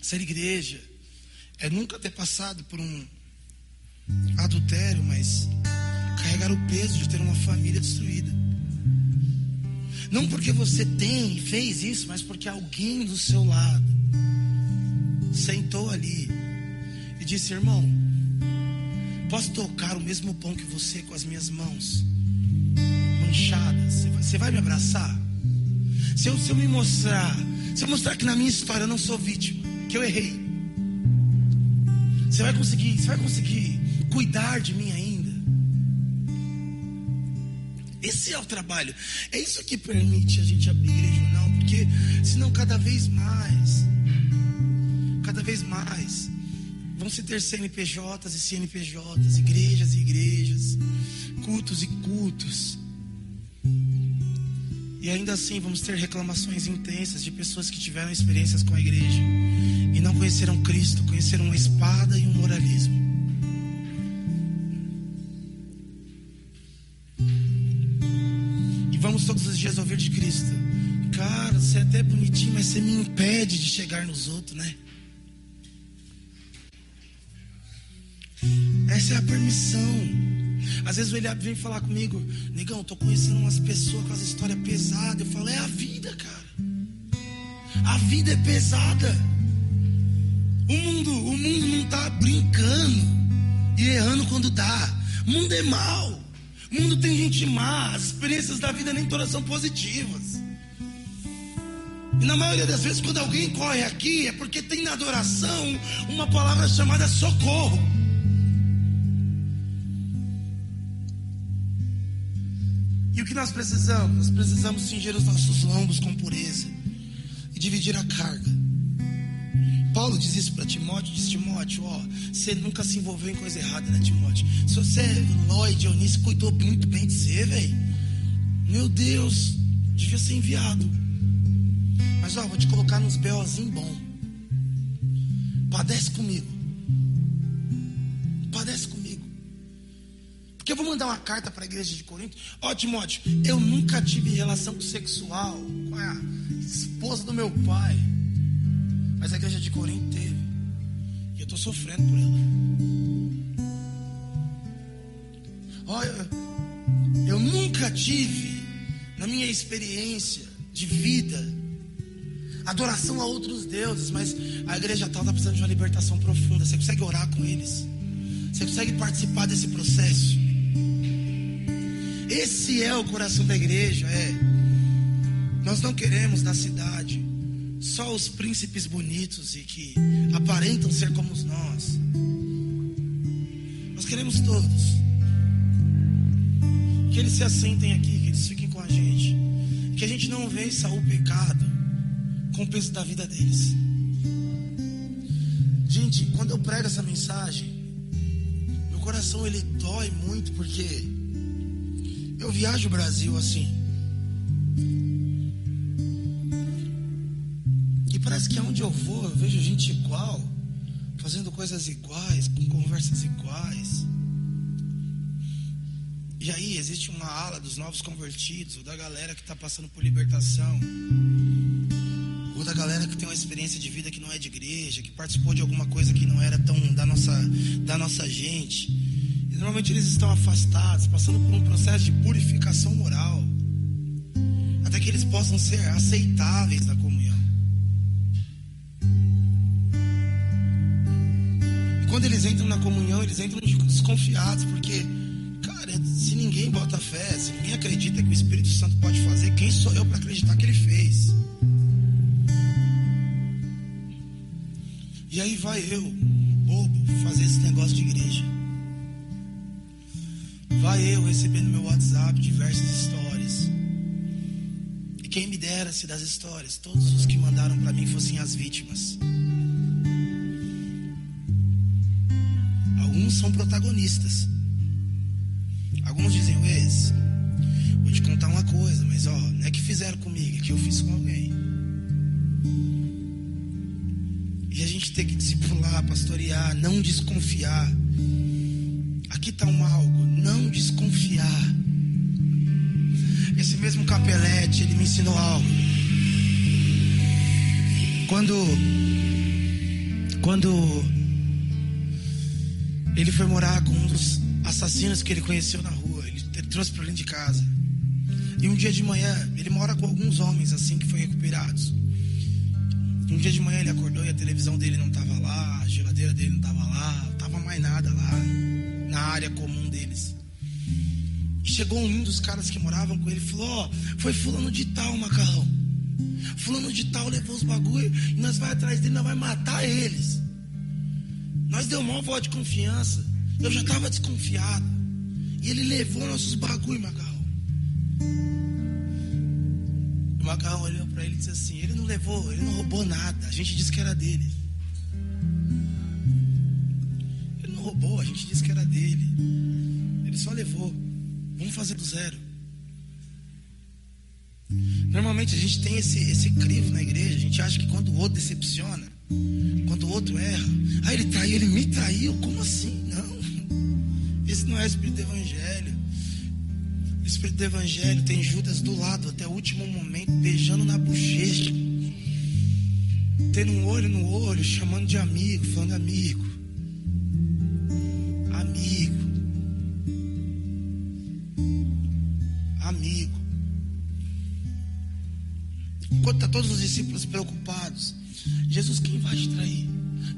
Ser igreja é nunca ter passado por um adultério, mas carregar o peso de ter uma família destruída. Não porque você tem e fez isso, mas porque alguém do seu lado sentou ali e disse: Irmão, posso tocar o mesmo pão que você com as minhas mãos manchadas? Você vai me abraçar? Se eu, se eu me mostrar, se eu mostrar que na minha história eu não sou vítima, que eu errei, você vai conseguir, você vai conseguir cuidar de mim ainda. Esse é o trabalho. É isso que permite a gente abrir igreja ou não, porque senão cada vez mais, cada vez mais, vão se ter CNPJs e CNPJs, igrejas e igrejas, cultos e cultos. E ainda assim vamos ter reclamações intensas de pessoas que tiveram experiências com a igreja e não conheceram Cristo, conheceram uma espada e um moralismo. Cara, você é até bonitinho, mas você me impede de chegar nos outros, né? Essa é a permissão. Às vezes Eliabe vem falar comigo, negão, estou conhecendo umas pessoas com as histórias pesadas. Eu falo, é a vida, cara. A vida é pesada. O mundo, o mundo não está brincando e errando quando dá. O mundo é mal. O mundo tem gente má. As experiências da vida nem todas são positivas. E na maioria das vezes, quando alguém corre aqui, é porque tem na adoração uma palavra chamada socorro. E o que nós precisamos? Nós precisamos cingir os nossos lombos com pureza e dividir a carga. Paulo diz isso para Timóteo, diz Timóteo, ó, você nunca se envolveu em coisa errada, né, Timóteo? Se você é Lloyd, Eunice cuidou muito bem de você, velho. Meu Deus, devia ser enviado. Mas ó, vou te colocar nos beozinho bom. Padece comigo. Padece comigo. Porque eu vou mandar uma carta para a igreja de Corinto. Ó, Timóteo, eu nunca tive relação sexual com a esposa do meu pai. Mas a igreja de Corinto teve. E eu estou sofrendo por ela. Olha, eu, nunca tive, na minha experiência de vida, adoração a outros deuses, mas a igreja tal está precisando de uma libertação profunda. Você consegue orar com eles? Você consegue participar desse processo? Esse é o coração da igreja, é. Nós não queremos na cidade só os príncipes bonitos e que aparentam ser como nós. Nós queremos todos que eles se assentem aqui, que eles fiquem com a gente, que a gente não vença o pecado com o peso da vida deles. Gente, quando eu prego essa mensagem, meu coração ele dói muito porque eu viajo o Brasil assim. Parece que aonde eu vou, eu vejo gente igual, fazendo coisas iguais, com conversas iguais. E aí existe uma ala dos novos convertidos, ou da galera que está passando por libertação, ou da galera que tem uma experiência de vida que não é de igreja, que participou de alguma coisa que não era tão da nossa, da nossa gente. E normalmente eles estão afastados, passando por um processo de purificação moral, até que eles possam ser aceitáveis na quando eles entram na comunhão, eles entram desconfiados, porque se ninguém bota fé, se ninguém acredita que o Espírito Santo pode fazer, quem sou eu para acreditar que ele fez? E aí vai eu, bobo, fazer esse negócio de igreja. Vai eu receber no meu WhatsApp diversas histórias. E quem me dera se das histórias, todos os que mandaram para mim fossem as vítimas. São protagonistas. Alguns dizem, Wes, vou te contar uma coisa, mas ó, não é que fizeram comigo, é que eu fiz com alguém. E a gente tem que discipular, pastorear, não desconfiar. Aqui está um algo, não desconfiar. Esse mesmo capelete, ele me ensinou algo. Quando quando ele foi morar com um dos assassinos que ele conheceu na rua. Ele, ele trouxe para dentro de casa. E um dia de manhã, ele mora com alguns homens assim que foram recuperados. Um dia de manhã ele acordou e a televisão dele não estava lá, a geladeira dele não estava lá, não estava mais nada lá, na área comum deles. E chegou um dos caras que moravam com ele e falou: Ó, oh, foi fulano de tal, macarrão. Fulano de tal levou os bagulho e nós vai atrás dele, nós vai matar eles. Nós deu uma voz de confiança. Eu já estava desconfiado. E ele levou nossos bagulho, Macarrão. O Macarrão olhou para ele e disse assim: Ele não levou, ele não roubou nada. A gente disse que era dele. Ele não roubou, a gente disse que era dele. Ele só levou. Vamos fazer do zero. Normalmente a gente tem esse, esse crivo na igreja. A gente acha que quando o outro decepciona, quando o outro erra, ah, ele traiu, ele me traiu. Como assim? Esse não é o espírito do evangelho. O espírito do evangelho tem Judas do lado até o último momento, beijando na bochecha, tendo um olho no olho, chamando de amigo, falando amigo. Amigo. Amigo. Enquanto está todos os discípulos preocupados, Jesus, quem vai te trair?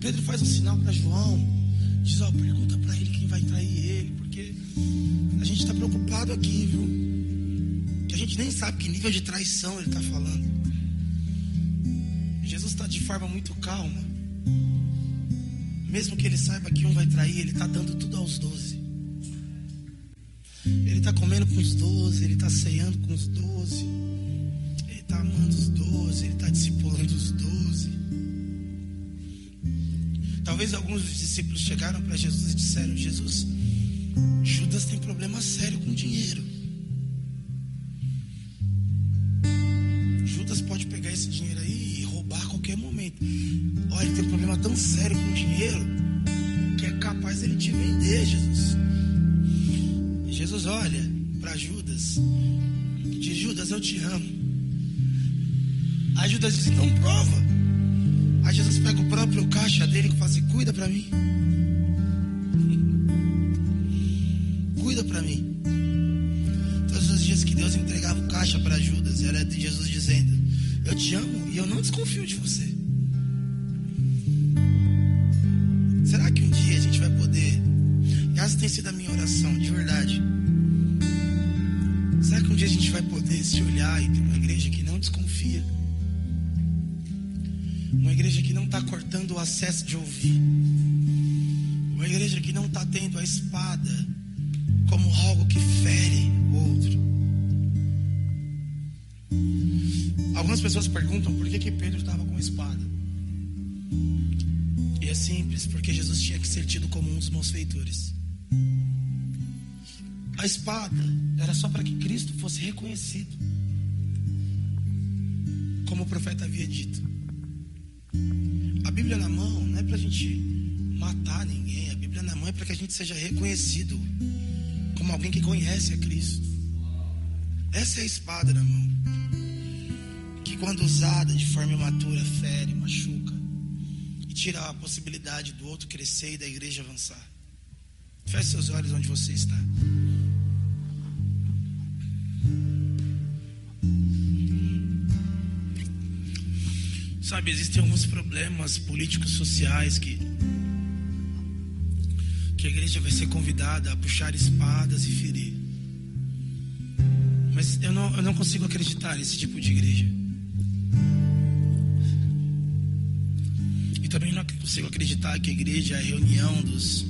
Pedro faz um sinal para João. Diz, ó, pergunta para ele quem vai trair ele, porque a gente está preocupado aqui, viu? Que a gente nem sabe que nível de traição ele está falando. Jesus está de forma muito calma. Mesmo que ele saiba que um vai trair, ele está dando tudo aos doze. Ele está comendo com os doze, ele está ceando com os doze, ele está amando os doze, ele está discipulando os doze. Talvez alguns dos discípulos chegaram para Jesus e disseram: Jesus, Judas tem problema sério com dinheiro. Judas pode pegar esse dinheiro aí e roubar a qualquer momento. Olha, ele tem um problema tão sério com dinheiro que é capaz ele te vender, Jesus. Jesus olha para Judas e diz: Judas, eu te amo. Aí Judas diz: Então prova. Aí Jesus pega o próprio caixa dele e fala assim: cuida para mim. Cuida para mim. Todos os dias que Deus entregava o caixa para Judas, era de Jesus dizendo: Eu te amo e eu não desconfio de você. Será que um dia a gente vai poder? Essa tem sido a minha oração, de verdade. Será que um dia a gente vai poder se olhar e acesso de ouvir. Uma igreja que não está tendo a espada como algo que fere o outro. Algumas pessoas perguntam por que, que Pedro estava com a espada. E é simples, porque Jesus tinha que ser tido como um dos malfeitores. A espada era só para que Cristo fosse reconhecido, como o profeta havia dito. Bíblia na mão não é para a gente matar ninguém, a Bíblia na mão é para que a gente seja reconhecido como alguém que conhece a Cristo. Essa é a espada na mão, que quando usada de forma imatura, fere, machuca e tira a possibilidade do outro crescer e da igreja avançar. Feche seus olhos onde você está. Sabe, existem alguns problemas políticos sociais que que a igreja vai ser convidada a puxar espadas e ferir. Mas eu não, eu não consigo acreditar nesse tipo de igreja. E também não consigo acreditar que a igreja é a reunião dos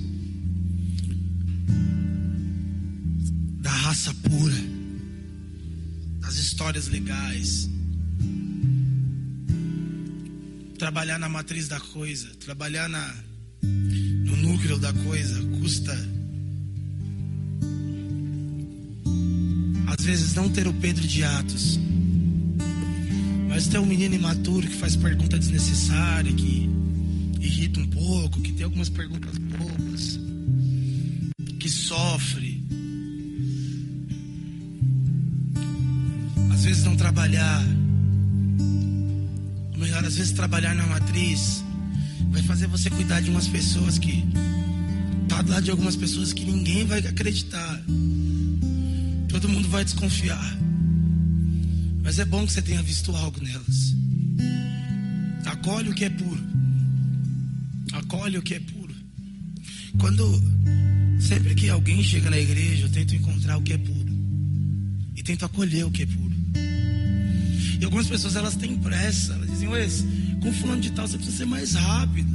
da raça pura, das histórias legais. Trabalhar na matriz da coisa, trabalhar na no núcleo da coisa custa às vezes não ter o Pedro de Atos, mas ter um menino imaturo que faz pergunta desnecessária, que irrita um pouco, que tem algumas perguntas bobas, que sofre. Às vezes não trabalhar, melhor, às vezes trabalhar na matriz vai fazer você cuidar de umas pessoas que tá do lado de algumas pessoas que ninguém vai acreditar. Todo mundo vai desconfiar. Mas é bom que você tenha visto algo nelas. Acolhe o que é puro. Acolhe o que é puro. Quando sempre que alguém chega na igreja, eu tento encontrar o que é puro e tento acolher o que é puro. E algumas pessoas elas têm pressa, "Ué, com fulano de tal, você precisa ser mais rápido.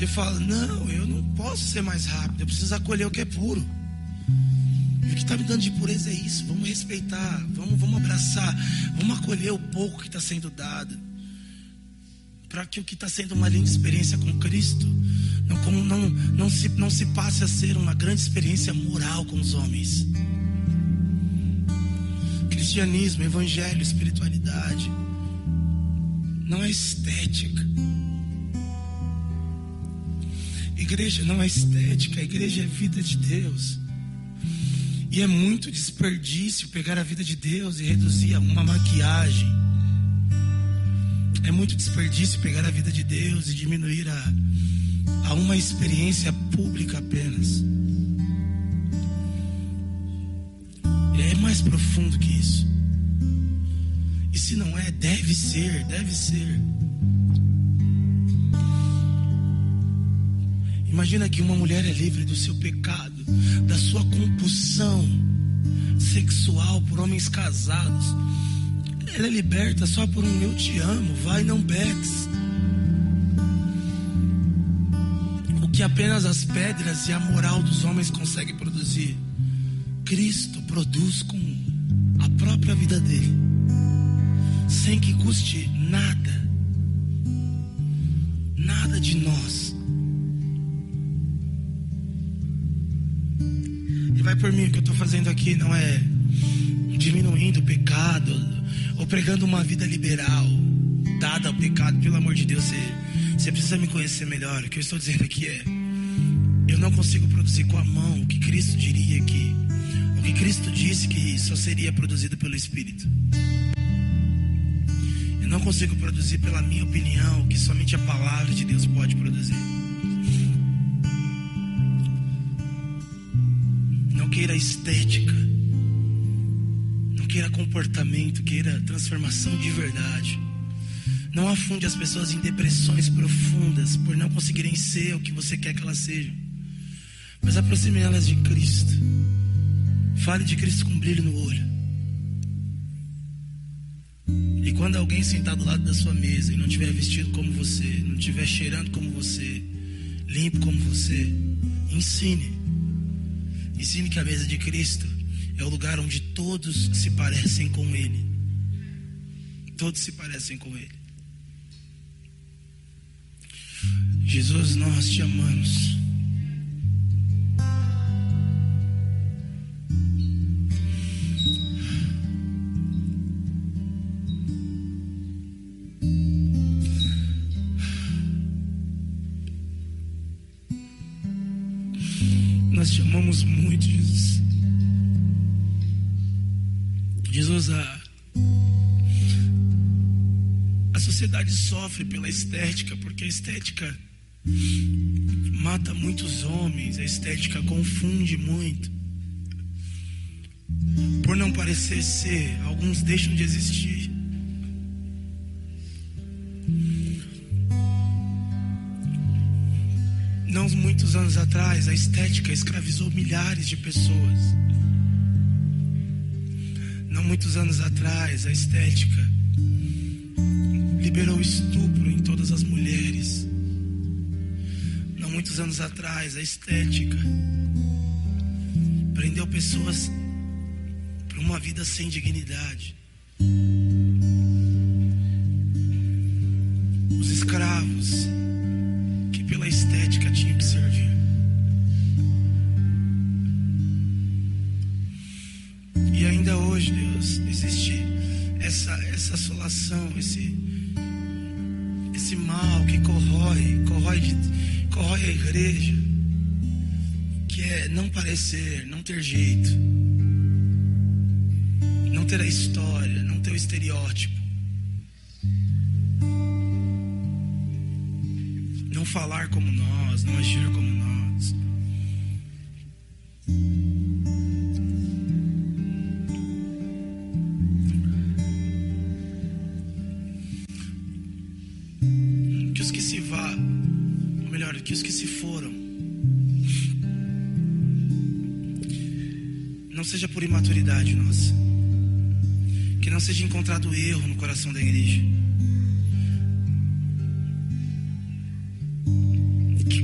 Eu falo, não, eu não posso ser mais rápido, eu preciso acolher o que é puro. E o que está me dando de pureza é isso. Vamos respeitar, vamos, vamos abraçar, vamos acolher o pouco que está sendo dado. Para que o que está sendo uma linda experiência com Cristo não, como, não, não, se, não se passe a ser uma grande experiência moral com os homens. Cristianismo, evangelho, espiritualidade não é estética. Igreja não é estética, a igreja é vida de Deus. E é muito desperdício pegar a vida de Deus e reduzir a uma maquiagem. É muito desperdício pegar a vida de Deus e diminuir a, a uma experiência pública apenas. É mais profundo que isso. Se não é, deve ser, deve ser. Imagina que uma mulher é livre do seu pecado, da sua compulsão sexual por homens casados. Ela é liberta só por um eu te amo, vai não beques. O que apenas as pedras e a moral dos homens conseguem produzir, Cristo produz com a própria vida dele sem que custe nada, nada de nós. E vai por mim, o que eu estou fazendo aqui não é diminuindo o pecado ou pregando uma vida liberal, dada ao pecado, pelo amor de Deus, você, você precisa me conhecer melhor. O que eu estou dizendo aqui é: eu não consigo produzir com a mão o que Cristo diria que, o que Cristo disse que só seria produzido pelo Espírito consigo produzir pela minha opinião, que somente a palavra de Deus pode produzir. Não queira estética, não queira comportamento, queira transformação de verdade. Não afunde as pessoas em depressões profundas por não conseguirem ser o que você quer que elas sejam. Mas aproxime elas de Cristo. Fale de Cristo com brilho no olho. Quando alguém sentar do lado da sua mesa e não tiver vestido como você, não tiver cheirando como você, limpo como você, ensine. Ensine que a mesa de Cristo é o lugar onde todos se parecem com Ele. Todos se parecem com Ele. Jesus, nós te amamos. Sofre pela estética, porque a estética mata muitos homens, a estética confunde muito. Por não parecer ser, alguns deixam de existir. Não muitos anos atrás, a estética escravizou milhares de pessoas. Não muitos anos atrás, a estética liberou estupro em todas as mulheres. Não muitos anos atrás, a estética prendeu pessoas para uma vida sem dignidade. Os escravos pela estética tinha que servir. Corrói, corrói, a igreja, que é não parecer, não ter jeito, não ter a história, não ter o estereótipo. não falar como nós, não agir como nós. Que os que se foram, não seja por imaturidade nossa, que não seja encontrado erro no coração da igreja.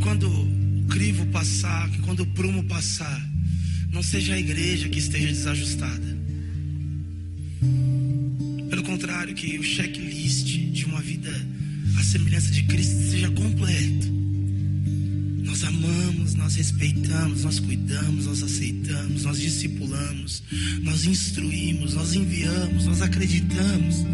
quando o crivo passar, que quando o prumo passar, não seja a igreja que esteja desajustada. Pelo contrário, que o checklist de uma vida à semelhança de Cristo respeitamos, nós cuidamos, nós aceitamos, nós discipulamos, nós instruímos, nós enviamos, nós acreditamos.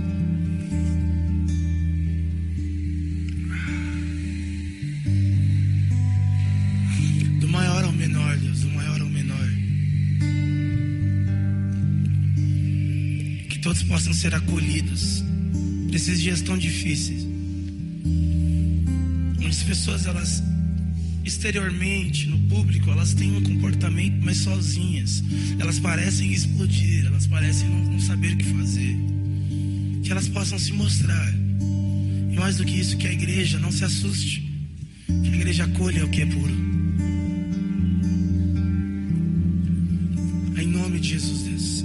todos possam ser acolhidos nesses dias tão difíceis. Onde as pessoas, elas exteriormente, no público, elas têm um comportamento mais sozinhas. Elas parecem explodir, elas parecem não, não saber o que fazer. Que elas possam se mostrar. E mais do que isso, que a igreja não se assuste. Que a igreja acolha o que é puro. Em nome de Jesus, Deus.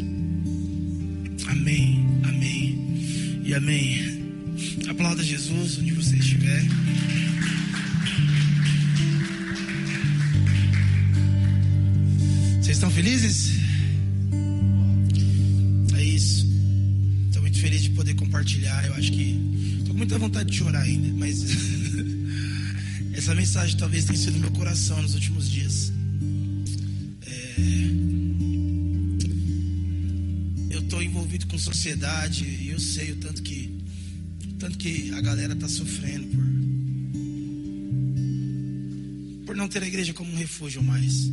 Amém, amém e amém. Aplauda Jesus onde você estiver. Mensagem talvez tenha sido meu coração nos últimos dias. É... Eu estou envolvido com sociedade e eu sei o tanto que, o tanto que a galera está sofrendo por, por não ter a igreja como um refúgio mais.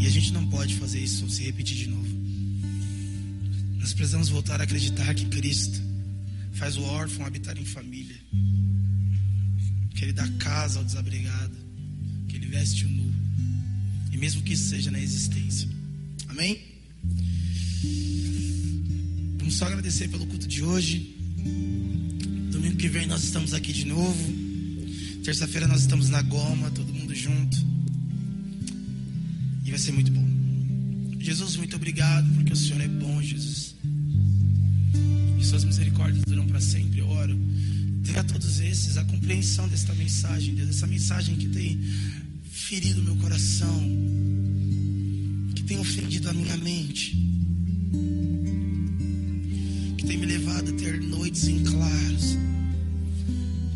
E a gente não pode fazer isso se repetir de novo. Nós precisamos voltar a acreditar que Cristo faz o órfão habitar em família, que Ele dá casa ao desabrigado, que Ele veste o nu, e mesmo que isso seja na existência. Amém? Vamos só agradecer pelo culto de hoje. Domingo que vem nós estamos aqui de novo. Terça-feira nós estamos na Goma, todo mundo junto. E vai ser muito bom. Jesus, muito obrigado, porque o Senhor é bom, Jesus. Suas misericórdias duram para sempre. Eu oro. Dê a todos esses a compreensão desta mensagem, Deus, essa mensagem que tem ferido meu coração, que tem ofendido a minha mente, que tem me levado a ter noites em claros,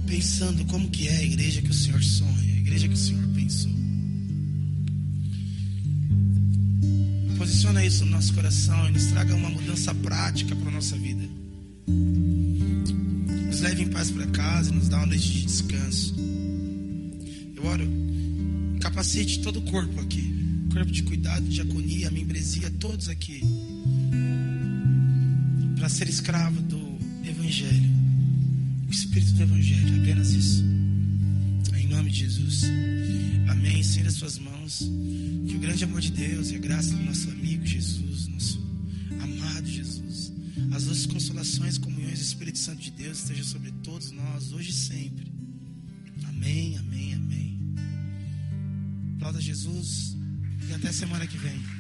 pensando como que é a igreja que o Senhor sonha, a igreja que o Senhor pensou. Posiciona isso no nosso coração e nos traga uma mudança prática para a nossa vida. Leve em paz para casa e nos dá uma noite de descanso. Eu oro, capacite todo o corpo aqui. Corpo de cuidado, diaconia, membresia, todos aqui. Para ser escravo do Evangelho. O Espírito do Evangelho, apenas isso. Em nome de Jesus. Amém. Estenda suas mãos. Que o grande amor de Deus e a graça do nosso amigo Jesus, nosso as doces consolações comunhões do Espírito Santo de Deus estejam sobre todos nós, hoje e sempre. Amém, amém, amém. Aplauda Jesus e até semana que vem.